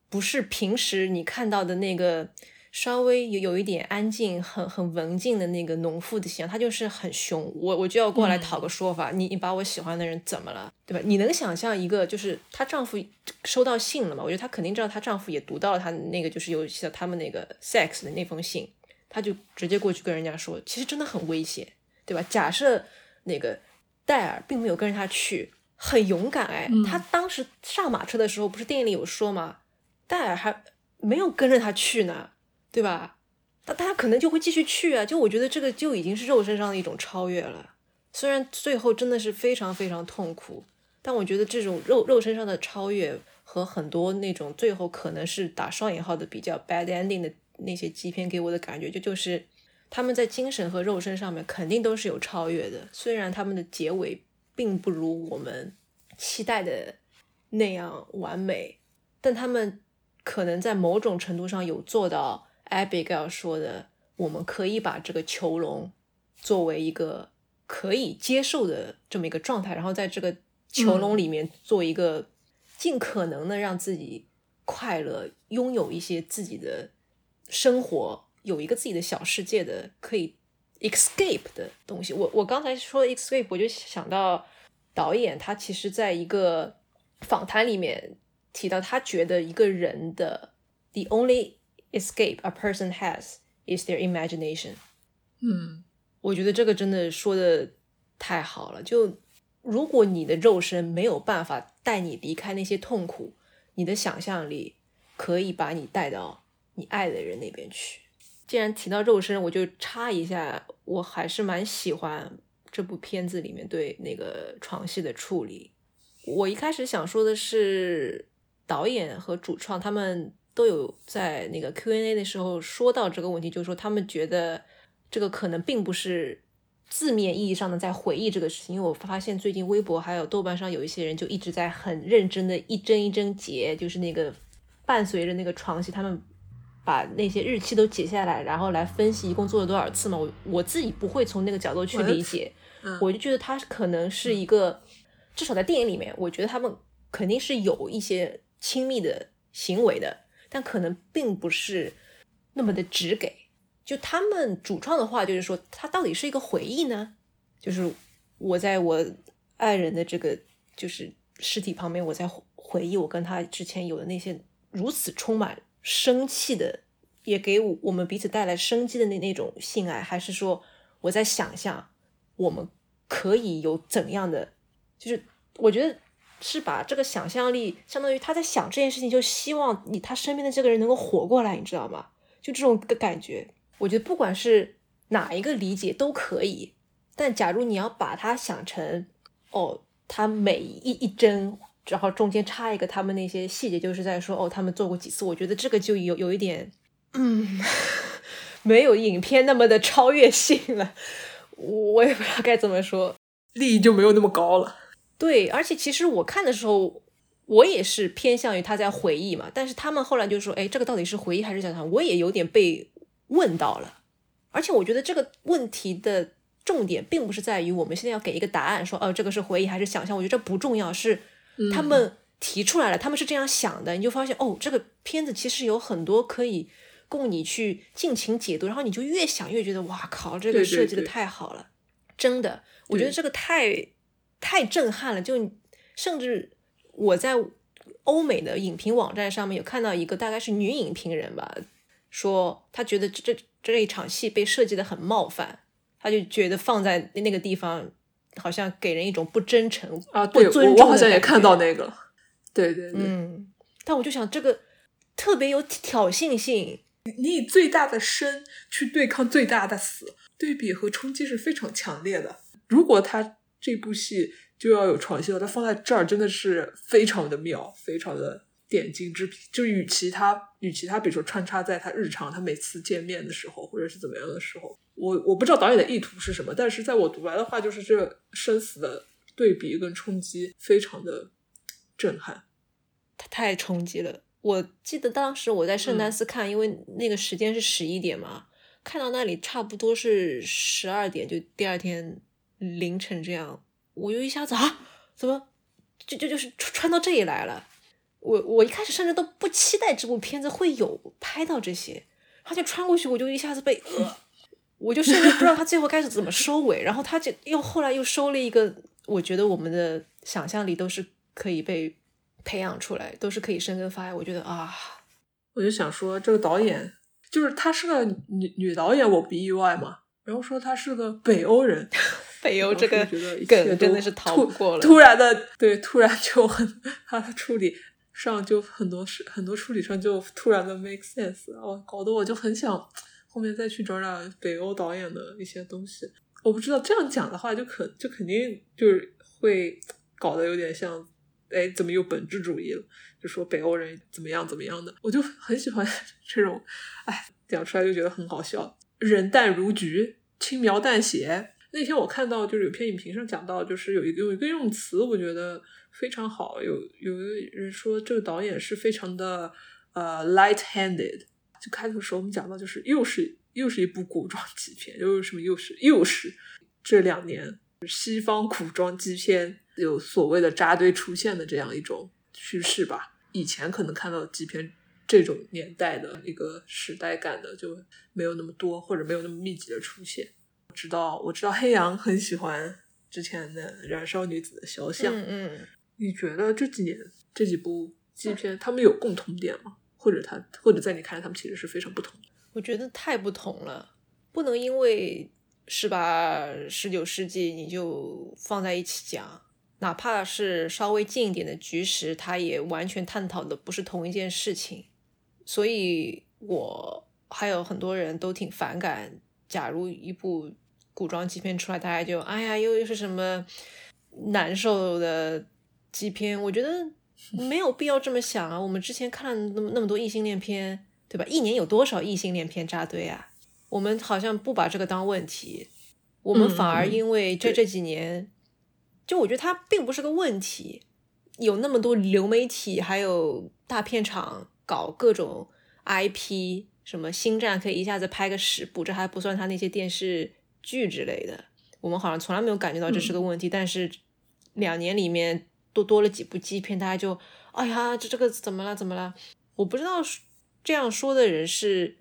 不是平时你看到的那个稍微有有一点安静、很很文静的那个农妇的形象，他就是很凶。我我就要过来讨个说法，你你把我喜欢的人怎么了，对吧？你能想象一个就是她丈夫收到信了吗？我觉得她肯定知道她丈夫也读到了她那个就是有写他们那个 sex 的那封信，她就直接过去跟人家说，其实真的很危险，对吧？假设那个戴尔并没有跟着他去，很勇敢哎，他当时上马车的时候，不是电影里有说吗？戴尔还没有跟着他去呢，对吧？那他可能就会继续去啊。就我觉得这个就已经是肉身上的一种超越了。虽然最后真的是非常非常痛苦，但我觉得这种肉肉身上的超越和很多那种最后可能是打双引号的比较 bad ending 的那些基片给我的感觉，就就是他们在精神和肉身上面肯定都是有超越的，虽然他们的结尾并不如我们期待的那样完美，但他们可能在某种程度上有做到 Abigail 说的，我们可以把这个囚笼作为一个可以接受的这么一个状态，然后在这个囚笼里面做一个尽可能的让自己快乐，拥有一些自己的生活，有一个自己的小世界的可以 escape 的东西。我我刚才说 escape，我就想到导演他其实在一个访谈里面提到，他觉得一个人的 the only escape a person has is their imagination。嗯我觉得这个真的说的太好了。就如果你的肉身没有办法带你离开那些痛苦，你的想象力可以把你带到你爱的人那边去。既然提到肉身，我就插一下，我还是蛮喜欢这部片子里面对那个床戏的处理。我一开始想说的是，导演和主创他们都有在那个 Q&A 的时候说到这个问题，就是说他们觉得这个可能并不是字面意义上的在回忆这个事情，因为我发现最近微博还有豆瓣上有一些人就一直在很认真的一帧一帧截，就是那个伴随着那个床戏，他们把那些日期都截下来，然后来分析一共做了多少次嘛。我我自己不会从那个角度去理解，嗯我就觉得他可能是一个，至少在电影里面，我觉得他们肯定是有一些亲密的行为的，但可能并不是那么的直给。就他们主创的话，就是说，它到底是一个回忆呢？就是我在我爱人的这个就是尸体旁边，我在回回忆我跟他之前有的那些如此充满生气的，也给我我们彼此带来生机的那那种性爱，还是说我在想象我们可以有怎样的？就是我觉得是把这个想象力，相当于他在想这件事情，就希望你他身边的这个人能够活过来，你知道吗？就这种个感觉，我觉得不管是哪一个理解都可以，但假如你要把它想成，哦，他每一一帧，然后中间插一个他们那些细节，就是在说，哦，他们做过几次，我觉得这个就有有一点，嗯，没有影片那么的超越性了。我也不知道该怎么说，利益就没有那么高了。对，而且其实我看的时候，我也是偏向于他在回忆嘛。但是他们后来就说，哎，这个到底是回忆还是想象？我也有点被问到了。而且我觉得这个问题的重点并不是在于我们现在要给一个答案，说，哦，这个是回忆还是想象？我觉得这不重要，是他们提出来了，他们是这样想的。你就发现，哦，这个片子其实有很多可以供你去尽情解读，然后你就越想越觉得，哇靠，这个设计的太好了，真的，我觉得这个太。太震撼了！就甚至我在欧美的影评网站上面有看到一个大概是女影评人吧，说她觉得这这这一场戏被设计的很冒犯，她就觉得放在那个地方好像给人一种不真诚啊，对，我我好像也看到那个，对对对，嗯，但我就想这个特别有挑衅性，你以最大的生去对抗最大的死，对比和冲击是非常强烈的。如果他。这部戏就要有创新了，他放在这儿真的是非常的妙，非常的点睛之笔。就与其他与其他，比如说穿插在他日常，他每次见面的时候，或者是怎么样的时候，我我不知道导演的意图是什么，但是在我读来的话，就是这生死的对比跟冲击非常的震撼，它太冲击了。我记得当时我在圣丹斯看，因为那个时间是十一点嘛，看到那里差不多是十二点，就第二天。凌晨这样，我又一下子啊，怎么就就就是穿到这里来了？我我一开始甚至都不期待这部片子会有拍到这些，他就穿过去，我就一下子被呃，我就甚至不知道他最后开始怎么收尾，然后他就又后来又收了一个，我觉得我们的想象力都是可以被培养出来，都是可以生根发芽。我觉得啊，我就想说这个导演就是她是个女女导演，我不意外嘛。然后说他是个北欧人。北欧这个梗真的是逃不过了。突然的，对，突然就很，他的处理上就很多事，很多处理上就突然的 make sense，哦，搞得我就很想后面再去找找北欧导演的一些东西。我不知道这样讲的话，就可就肯定就是会搞得有点像，哎，怎么又本质主义了？就说北欧人怎么样怎么样的，我就很喜欢 这种，哎，讲出来就觉得很好笑，人淡如菊，轻描淡写。那天我看到就是有篇影评上讲到，就是有一个有一个用词，我觉得非常好。有有人说这个导演是非常的呃 light-handed。就开头时候我们讲到，就是又是又是一部古装机片，又是什么又是又是这两年西方古装机片有所谓的扎堆出现的这样一种趋势吧。以前可能看到机片这种年代的一个时代感的就没有那么多，或者没有那么密集的出现。知道，我知道黑羊很喜欢之前的《燃烧女子的肖像》。嗯嗯，你觉得这几年这几部纪录片，他们有共同点吗？或者他，或者在你看来，他们其实是非常不同的？我觉得太不同了，不能因为是吧？十九世纪你就放在一起讲，哪怕是稍微近一点的局势，它也完全探讨的不是同一件事情。所以我还有很多人都挺反感，假如一部。古装基片出来，大家就哎呀，又又是什么难受的基片？我觉得 没有必要这么想啊。我们之前看了那么那么多异性恋片，对吧？一年有多少异性恋片扎堆啊？我们好像不把这个当问题，我们反而因为这这几年，就我觉得它并不是个问题。有那么多流媒体，还有大片厂搞各种 IP，什么星战可以一下子拍个十部，这还不算他那些电视。剧之类的，我们好像从来没有感觉到这是个问题。但是两年里面多多了几部基片，大家就哎呀，这这个怎么了？怎么了？我不知道这样说的人是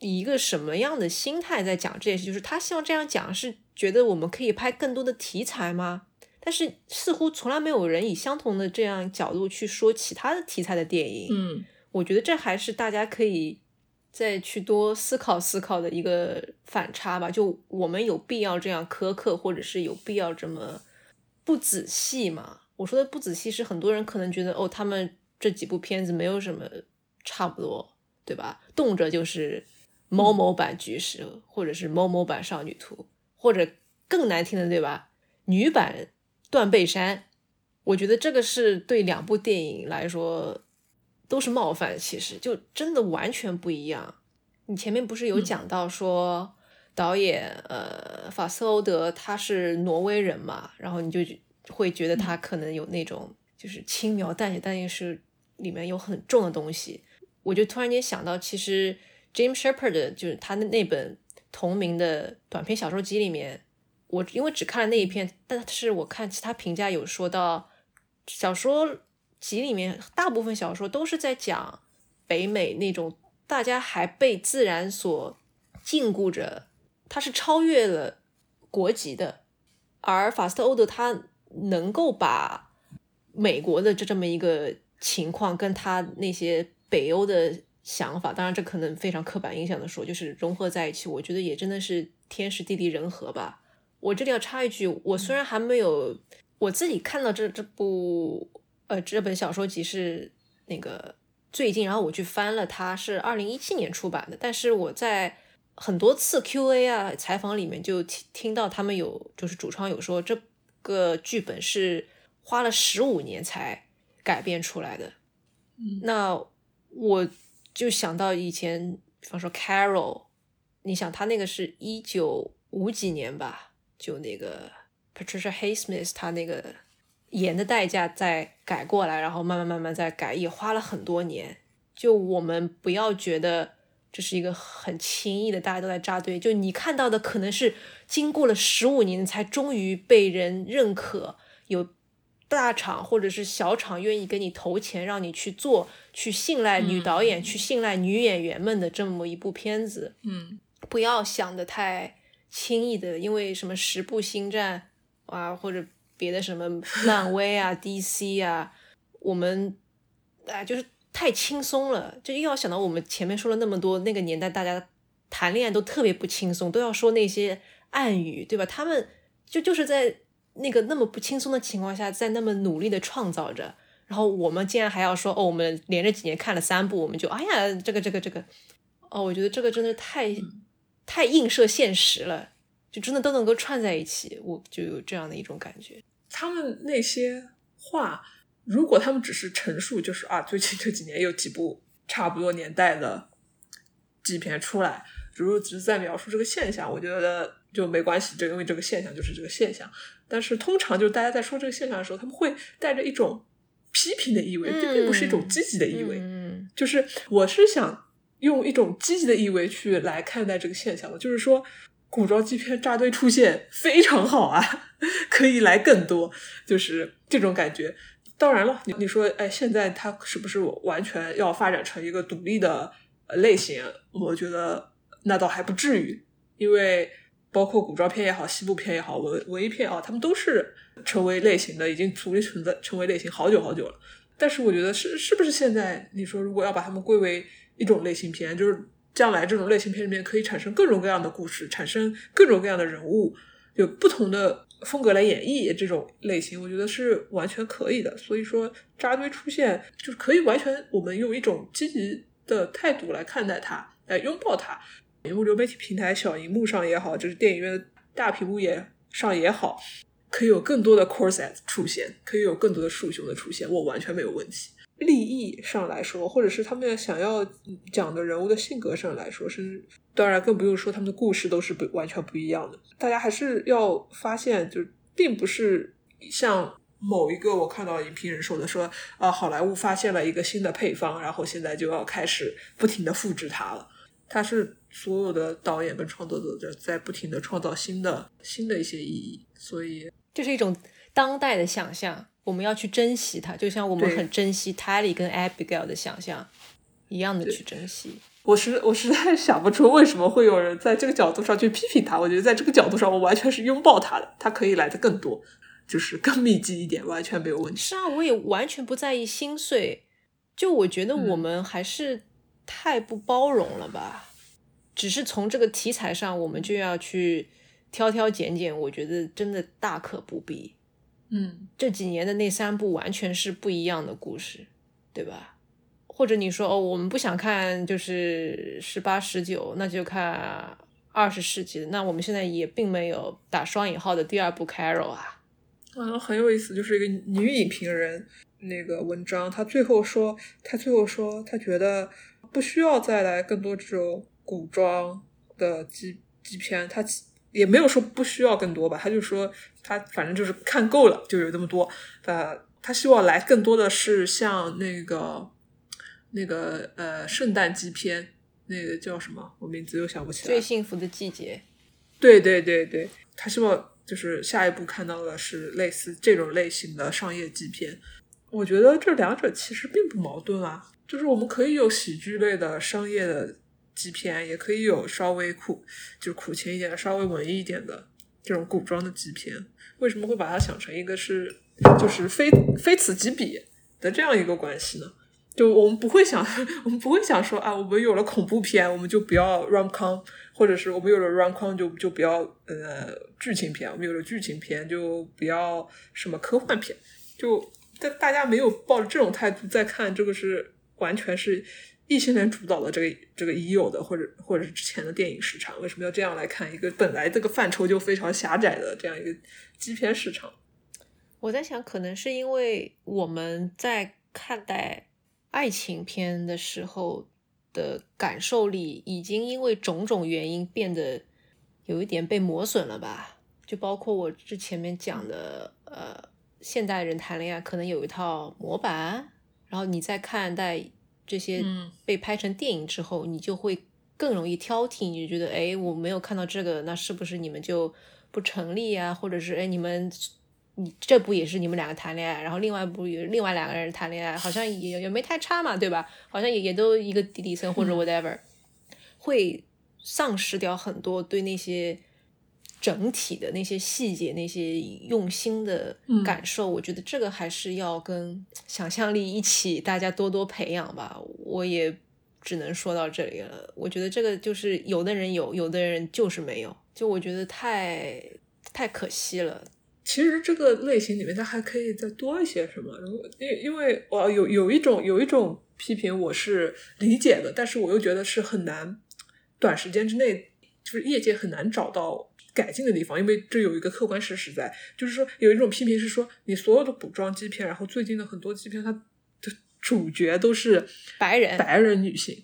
以一个什么样的心态在讲这件事。就是他希望这样讲，是觉得我们可以拍更多的题材吗？但是似乎从来没有人以相同的这样角度去说其他的题材的电影。嗯，我觉得这还是大家可以。再去多思考思考的一个反差吧，就我们有必要这样苛刻，或者是有必要这么不仔细吗？我说的不仔细是很多人可能觉得哦，他们这几部片子没有什么差不多，对吧？动辄就是某某版菊石，或者是某某版少女图，或者更难听的，对吧？女版断背山，我觉得这个是对两部电影来说都是冒犯，其实就真的完全不一样。你前面不是有讲到说导演呃法斯欧德他是挪威人嘛，然后你就会觉得他可能有那种就是轻描淡写，但是里面有很重的东西。我就突然间想到，其实 James Shepard 就是他的那本同名的短篇小说集里面。我因为只看了那一篇，但是我看其他评价有说到，小说集里面大部分小说都是在讲北美那种大家还被自然所禁锢着，它是超越了国籍的，而法斯特欧德他能够把美国的这这么一个情况跟他那些北欧的想法，当然这可能非常刻板印象的说，就是融合在一起，我觉得也真的是天时地利人和吧。我这里要插一句，我虽然还没有我自己看到这这部呃这本小说集是那个最近，然后我去翻了，它是二零一七年出版的，但是我在很多次 Q&A 啊采访里面就听听到他们有就是主创有说这个剧本是花了十五年才改编出来的，那我就想到以前，比方说 Carol，你想他那个是一九五几年吧。就那个 Patricia Haysmith 他那个盐的代价再改过来，然后慢慢慢慢再改，也花了很多年。就我们不要觉得这是一个很轻易的，大家都在扎堆。就你看到的可能是经过了十五年才终于被人认可，有大厂或者是小厂愿意给你投钱让你去做，去信赖女导演，去信赖女演员们的这么一部片子。嗯，不要想的太。轻易的，因为什么十部星战啊，或者别的什么漫威啊、DC 啊，我们啊就是太轻松了。就又要想到我们前面说了那么多，那个年代大家谈恋爱都特别不轻松，都要说那些暗语，对吧？他们就就是在那个那么不轻松的情况下，在那么努力的创造着，然后我们竟然还要说哦，我们连着几年看了三部，我们就哎呀，这个这个这个，哦，我觉得这个真的太。太映射现实了，就真的都能够串在一起，我就有这样的一种感觉。他们那些话，如果他们只是陈述，就是啊，最近这几年有几部差不多年代的纪片出来，如果只是在描述这个现象，我觉得就没关系，就因为这个现象就是这个现象。但是通常就是大家在说这个现象的时候，他们会带着一种批评的意味，这并不是一种积极的意味。嗯，就是我是想。用一种积极的意味去来看待这个现象的，就是说古装剧片扎堆出现非常好啊，可以来更多，就是这种感觉。当然了，你你说，哎，现在它是不是完全要发展成一个独立的类型？我觉得那倒还不至于，因为包括古装片也好，西部片也好，文文艺片啊，他们都是成为类型的，已经独立存在成为类型好久好久了。但是我觉得是是不是现在你说如果要把它们归为一种类型片，就是将来这种类型片里面可以产生各种各样的故事，产生各种各样的人物，有不同的风格来演绎这种类型，我觉得是完全可以的。所以说扎堆出现，就是可以完全我们用一种积极的态度来看待它，来拥抱它。荧幕流媒体平台小荧幕上也好，就是电影院大屏幕也上也好，可以有更多的 corset 出现，可以有更多的树熊的出现，我完全没有问题。利益上来说，或者是他们想要讲的人物的性格上来说，是当然更不用说他们的故事都是不完全不一样的。大家还是要发现，就并不是像某一个我看到影评人说的，说啊好莱坞发现了一个新的配方，然后现在就要开始不停的复制它了。它是所有的导演跟创作者在不停的创造新的新的一些意义，所以这是一种当代的想象。我们要去珍惜它，就像我们很珍惜 Tally 跟 Abigail 的想象一样的去珍惜。我实我实在想不出为什么会有人在这个角度上去批评他。我觉得在这个角度上，我完全是拥抱他的，他可以来的更多，就是更密集一点，完全没有问题。是啊，我也完全不在意心碎。就我觉得我们还是太不包容了吧？只是从这个题材上，我们就要去挑挑拣拣，我觉得真的大可不必。嗯，这几年的那三部完全是不一样的故事，对吧？或者你说哦，我们不想看就是十八十九，那就看二十世纪的。那我们现在也并没有打双引号的第二部 Carol 啊。嗯，很有意思，就是一个女影评人那个文章，她最后说，她最后说，她觉得不需要再来更多这种古装的基基片，她也没有说不需要更多吧，她就说她反正就是看够了，就有这么多。呃，她希望来更多的是像那个那个呃圣诞季片，那个叫什么？我名字又想不起来。最幸福的季节。对对对对，他希望。就是下一步看到的是类似这种类型的商业季片，我觉得这两者其实并不矛盾啊。就是我们可以有喜剧类的商业的基片，也可以有稍微苦，就是苦情一点、稍微文艺一点的这种古装的基片。为什么会把它想成一个是就是非非此即彼的这样一个关系呢？就我们不会想，我们不会想说啊，我们有了恐怖片，我们就不要 rom com。或者是我们有了 run 框就就不要呃剧情片，我们有了剧情片就不要什么科幻片，就大大家没有抱着这种态度在看这个是完全是异性恋主导的这个这个已有的或者或者是之前的电影市场，为什么要这样来看一个本来这个范畴就非常狭窄的这样一个基片市场？我在想，可能是因为我们在看待爱情片的时候。的感受力已经因为种种原因变得有一点被磨损了吧？就包括我之前面讲的，呃，现代人谈恋爱可能有一套模板，然后你在看待这些被拍成电影之后，你就会更容易挑剔，你就觉得，哎，我没有看到这个，那是不是你们就不成立啊？或者是，哎，你们。你这部也是你们两个谈恋爱，然后另外一部有另外两个人谈恋爱，好像也也没太差嘛，对吧？好像也也都一个底底层或者 whatever，会丧失掉很多对那些整体的那些细节、那些用心的感受。我觉得这个还是要跟想象力一起，大家多多培养吧。我也只能说到这里了。我觉得这个就是有的人有，有的人就是没有。就我觉得太太可惜了。其实这个类型里面，它还可以再多一些什么？然后因因为我有有一种有一种批评，我是理解的，但是我又觉得是很难短时间之内，就是业界很难找到改进的地方，因为这有一个客观事实在，就是说有一种批评是说，你所有的古装基片，然后最近的很多基片，它的主角都是白人白人女性。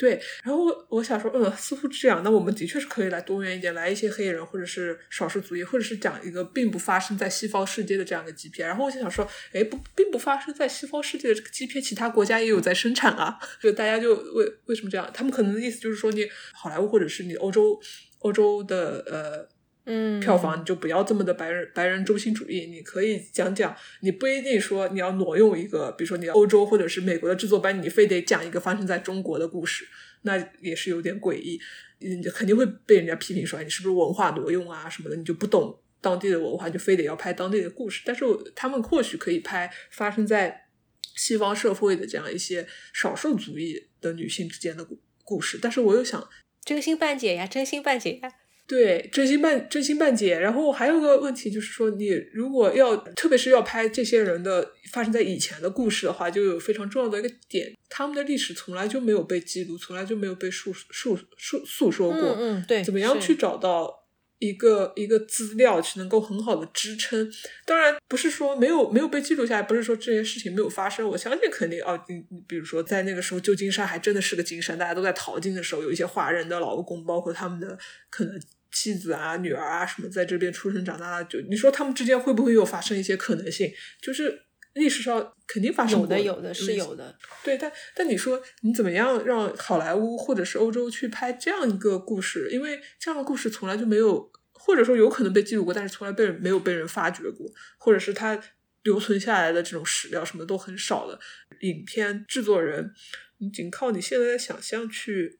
对，然后我我想说，嗯，似乎这样，那我们的确是可以来多元一点，来一些黑人或者是少数族裔，或者是讲一个并不发生在西方世界的这样一个基片。然后我就想说，哎，不，并不发生在西方世界的这个基片，其他国家也有在生产啊。就大家就为为什么这样？他们可能的意思就是说，你好莱坞或者是你欧洲欧洲的呃。嗯，票房你就不要这么的白人白人中心主义，你可以讲讲，你不一定说你要挪用一个，比如说你欧洲或者是美国的制作班，你非得讲一个发生在中国的故事，那也是有点诡异，你肯定会被人家批评说你是不是文化挪用啊什么的，你就不懂当地的文化，就非得要拍当地的故事。但是他们或许可以拍发生在西方社会的这样一些少数族裔的女性之间的故故事。但是我又想，真心半解呀，真心半解呀。对，真心半真心半解。然后还有个问题就是说，你如果要，特别是要拍这些人的发生在以前的故事的话，就有非常重要的一个点，他们的历史从来就没有被记录，从来就没有被述述述诉说过。嗯，对。怎么样去找到一个一个资料，去能够很好的支撑？当然不是说没有没有被记录下来，不是说这件事情没有发生。我相信肯定啊，你你比如说在那个时候，旧金山还真的是个金山，大家都在淘金的时候，有一些华人的劳工，包括他们的可能。妻子啊，女儿啊，什么在这边出生长大的，就你说他们之间会不会有发生一些可能性？就是历史上肯定发生有的，有的是有的。对，但但你说你怎么样让好莱坞或者是欧洲去拍这样一个故事？因为这样的故事从来就没有，或者说有可能被记录过，但是从来被人没有被人发掘过，或者是他留存下来的这种史料什么都很少的。影片制作人，你仅靠你现在的想象去。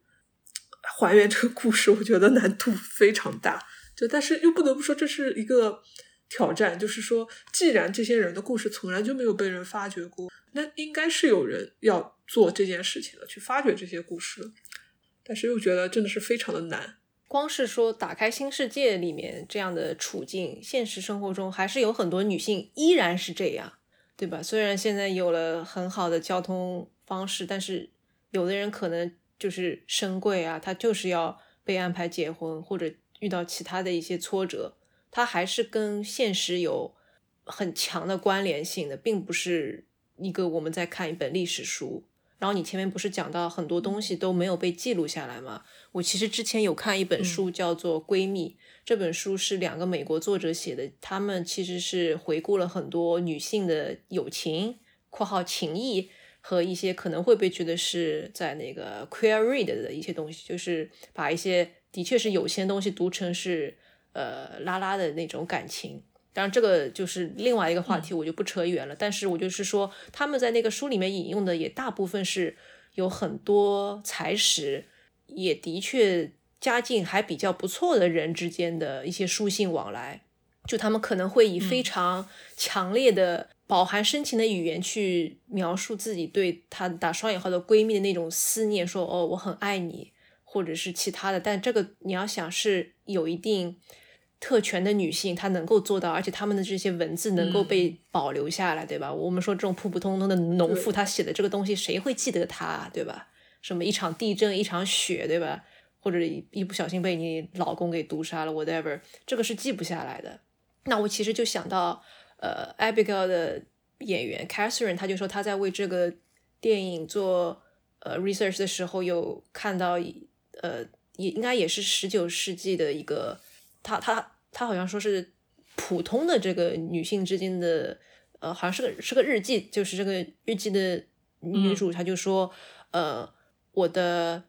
还原这个故事，我觉得难度非常大。就但是又不得不说，这是一个挑战。就是说，既然这些人的故事从来就没有被人发掘过，那应该是有人要做这件事情的，去发掘这些故事。但是又觉得真的是非常的难。光是说打开新世界里面这样的处境，现实生活中还是有很多女性依然是这样，对吧？虽然现在有了很好的交通方式，但是有的人可能。就是身贵啊，他就是要被安排结婚，或者遇到其他的一些挫折，他还是跟现实有很强的关联性的，并不是一个我们在看一本历史书。然后你前面不是讲到很多东西都没有被记录下来吗？我其实之前有看一本书，叫做《闺蜜》。这本书是两个美国作者写的，他们其实是回顾了很多女性的友情（括号情谊）和一些可能会被觉得是在那个 queer read 的一些东西，就是把一些的确是有些东西读成是呃拉拉的那种感情。当然，这个就是另外一个话题，我就不扯远了。但是我就是说，他们在那个书里面引用的也大部分是有很多才识，也的确家境还比较不错的人之间的一些书信往来。就他们可能会以非常强烈的、饱含深情的语言去描述自己对她打双引号的闺蜜的那种思念，说：“哦，我很爱你”，或者是其他的。但这个你要想是有一定。特权的女性，她能够做到，而且她们的这些文字能够被保留下来，对吧？我们说这种普普通通的农妇，她写的这个东西，谁会记得她，对吧？什么一场地震，一场雪，对吧？或者一不小心被你老公给毒杀了，whatever，这个是记不下来的。那我其实就想到，呃，Abigail 的演员 Catherine，他就说他在为这个电影做呃 research 的时候，有看到，呃，也应该也是十九世纪的一个。他他他好像说是普通的这个女性之间的，呃，好像是个是个日记，就是这个日记的女主，她就说，呃，我的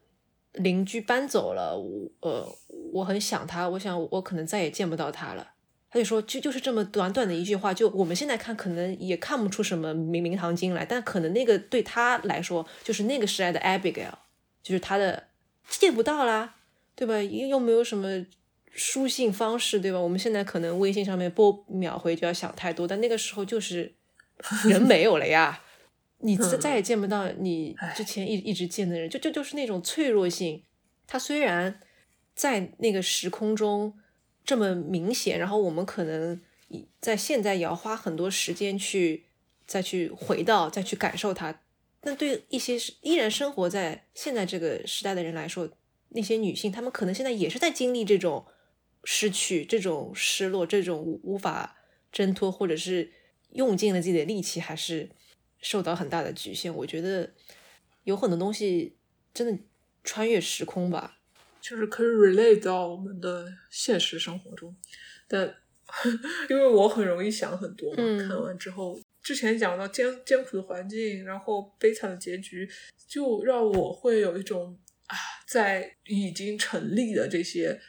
邻居搬走了，我呃，我很想他，我想我可能再也见不到他了。他就说，就就是这么短短的一句话，就我们现在看可能也看不出什么名名堂经来，但可能那个对他来说，就是那个时代的 Abigail，就是他的见不到啦，对吧？又又没有什么。书信方式对吧？我们现在可能微信上面拨秒回就要想太多，但那个时候就是 人没有了呀，你再再也见不到你之前一一直见的人，就就就是那种脆弱性。他虽然在那个时空中这么明显，然后我们可能在现在也要花很多时间去再去回到再去感受它。那对一些依然生活在现在这个时代的人来说，那些女性她们可能现在也是在经历这种。失去这种失落，这种无法挣脱，或者是用尽了自己的力气，还是受到很大的局限。我觉得有很多东西真的穿越时空吧，就是可以 relate 到我们的现实生活中。但因为我很容易想很多嘛，看完之后，之前讲到艰艰苦的环境，然后悲惨的结局，就让我会有一种啊，在已经成立的这些。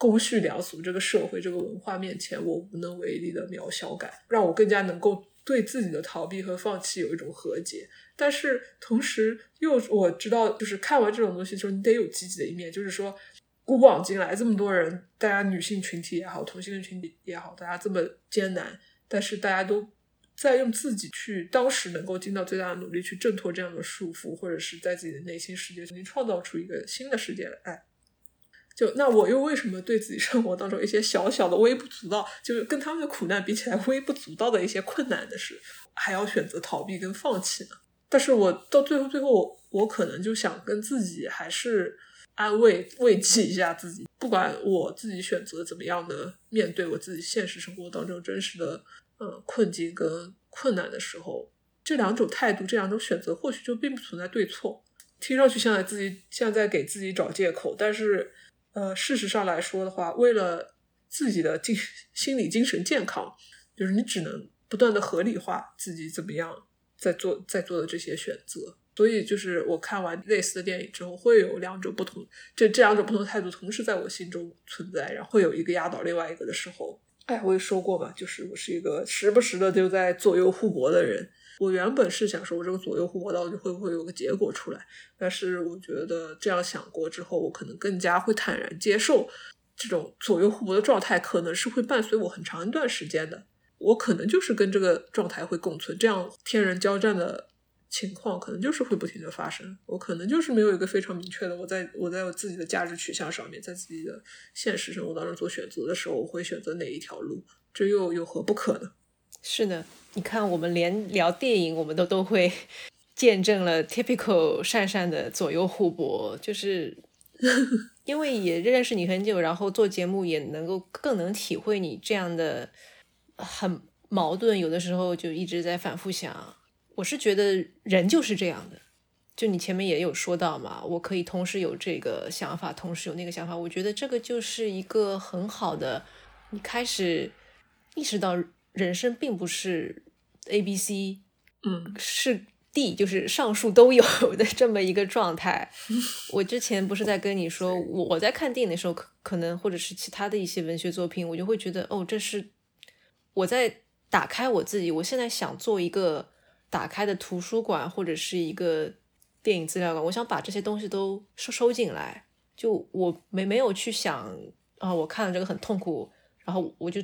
公序良俗，这个社会，这个文化面前，我无能为力的渺小感，让我更加能够对自己的逃避和放弃有一种和解。但是同时，又我知道，就是看完这种东西之后，你得有积极的一面。就是说，古往今来这么多人，大家女性群体也好，同性恋群体也好，大家这么艰难，但是大家都在用自己去当时能够尽到最大的努力去挣脱这样的束缚，或者是在自己的内心世界重新创造出一个新的世界来。就那我又为什么对自己生活当中一些小小的微不足道，就是跟他们的苦难比起来微不足道的一些困难的事，还要选择逃避跟放弃呢？但是我到最后，最后我可能就想跟自己还是安慰慰藉一下自己，不管我自己选择怎么样的面对我自己现实生活当中真实的嗯困境跟困难的时候，这两种态度，这两种选择或许就并不存在对错。听上去像在自己像在给自己找借口，但是。呃，事实上来说的话，为了自己的精心理精神健康，就是你只能不断的合理化自己怎么样在做在做的这些选择。所以，就是我看完类似的电影之后，会有两种不同，这这两种不同的态度同时在我心中存在，然后会有一个压倒另外一个的时候。哎，我也说过嘛，就是我是一个时不时的就在左右互搏的人。我原本是想说，我这个左右互搏到底会不会有个结果出来？但是我觉得这样想过之后，我可能更加会坦然接受这种左右互搏的状态，可能是会伴随我很长一段时间的。我可能就是跟这个状态会共存，这样天人交战的情况可能就是会不停的发生。我可能就是没有一个非常明确的，我在我在我自己的价值取向上面，在自己的现实生活当中做选择的时候，我会选择哪一条路？这又有何不可呢？是的。你看，我们连聊电影，我们都都会 见证了 typical 善善的左右互搏，就是 因为也认识你很久，然后做节目也能够更能体会你这样的很矛盾，有的时候就一直在反复想。我是觉得人就是这样的，就你前面也有说到嘛，我可以同时有这个想法，同时有那个想法。我觉得这个就是一个很好的，你开始意识到人生并不是 A、B、C，嗯，是 D，就是上述都有 的这么一个状态。我之前不是在跟你说，我我在看电影的时候，可可能或者是其他的一些文学作品，我就会觉得，哦，这是我在打开我自己。我现在想做一个打开的图书馆，或者是一个电影资料馆，我想把这些东西都收收进来。就我没没有去想啊，我看了这个很痛苦，然后我就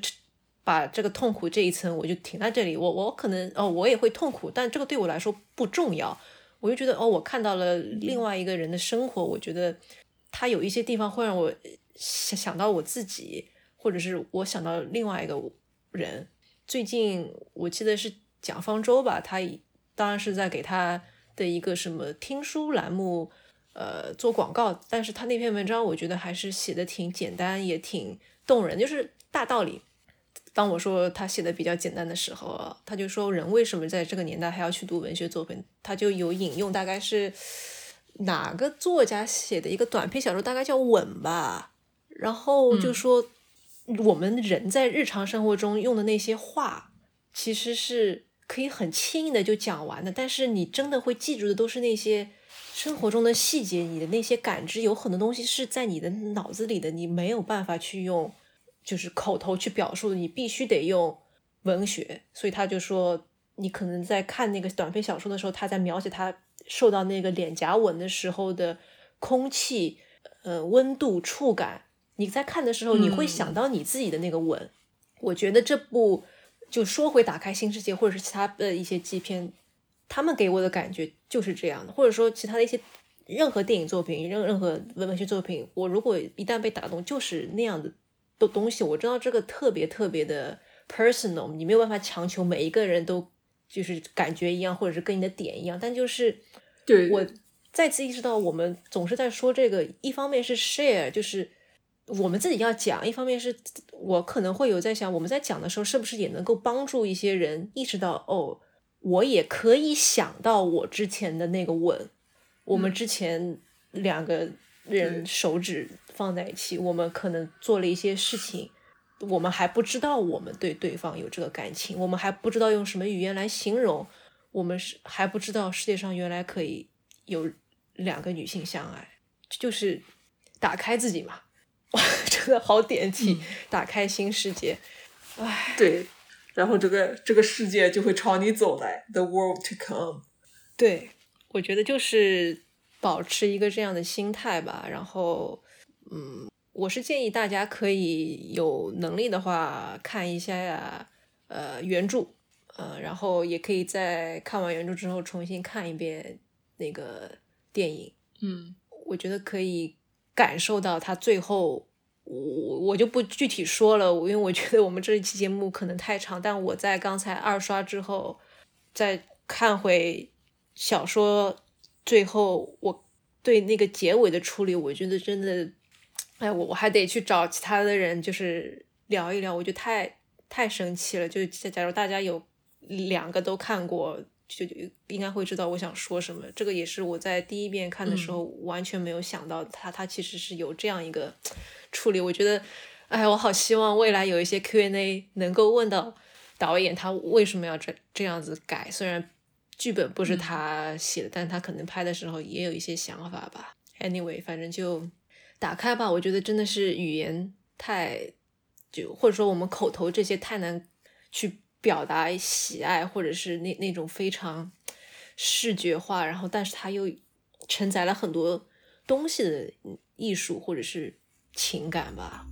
把这个痛苦这一层我就停在这里。我我可能哦，我也会痛苦，但这个对我来说不重要。我就觉得哦，我看到了另外一个人的生活，我觉得他有一些地方会让我想想到我自己，或者是我想到另外一个人。最近我记得是蒋方舟吧，他当然是在给他的一个什么听书栏目呃做广告，但是他那篇文章我觉得还是写的挺简单，也挺动人，就是大道理。当我说他写的比较简单的时候，他就说人为什么在这个年代还要去读文学作品？他就有引用，大概是哪个作家写的一个短篇小说，大概叫《吻》吧。然后就说我们人在日常生活中用的那些话，其实是可以很轻易的就讲完的，但是你真的会记住的都是那些生活中的细节，你的那些感知，有很多东西是在你的脑子里的，你没有办法去用。就是口头去表述，你必须得用文学，所以他就说，你可能在看那个短篇小说的时候，他在描写他受到那个脸颊吻的时候的空气、呃温度、触感。你在看的时候，你会想到你自己的那个吻。我觉得这部就说回打开新世界，或者是其他的一些纪片，他们给我的感觉就是这样的，或者说其他的一些任何电影作品、任任何文文学作品，我如果一旦被打动，就是那样的。的东西我知道这个特别特别的 personal，你没有办法强求每一个人都就是感觉一样，或者是跟你的点一样。但就是对我再次意识到，我们总是在说这个，一方面是 share，就是我们自己要讲；一方面是我可能会有在想，我们在讲的时候是不是也能够帮助一些人意识到，哦，我也可以想到我之前的那个吻，我们之前两个人手指。放在一起，我们可能做了一些事情，我们还不知道我们对对方有这个感情，我们还不知道用什么语言来形容，我们是还不知道世界上原来可以有两个女性相爱，就是打开自己嘛，哇，真的好点题，打开新世界，唉，对，然后这个这个世界就会朝你走来，the world to come，对，我觉得就是保持一个这样的心态吧，然后。嗯，我是建议大家可以有能力的话看一下呀，呃，原著，呃，然后也可以在看完原著之后重新看一遍那个电影。嗯，我觉得可以感受到他最后，我我就不具体说了，因为我觉得我们这一期节目可能太长。但我在刚才二刷之后，再看回小说最后，我对那个结尾的处理，我觉得真的。哎，我我还得去找其他的人，就是聊一聊。我就太太生气了。就假如大家有两个都看过，就应该会知道我想说什么。这个也是我在第一遍看的时候完全没有想到，他他其实是有这样一个处理。我觉得，哎，我好希望未来有一些 Q&A 能够问到导演他为什么要这这样子改。虽然剧本不是他写的，但他可能拍的时候也有一些想法吧。Anyway，反正就。打开吧，我觉得真的是语言太就或者说我们口头这些太难去表达喜爱，或者是那那种非常视觉化，然后但是它又承载了很多东西的艺术或者是情感吧。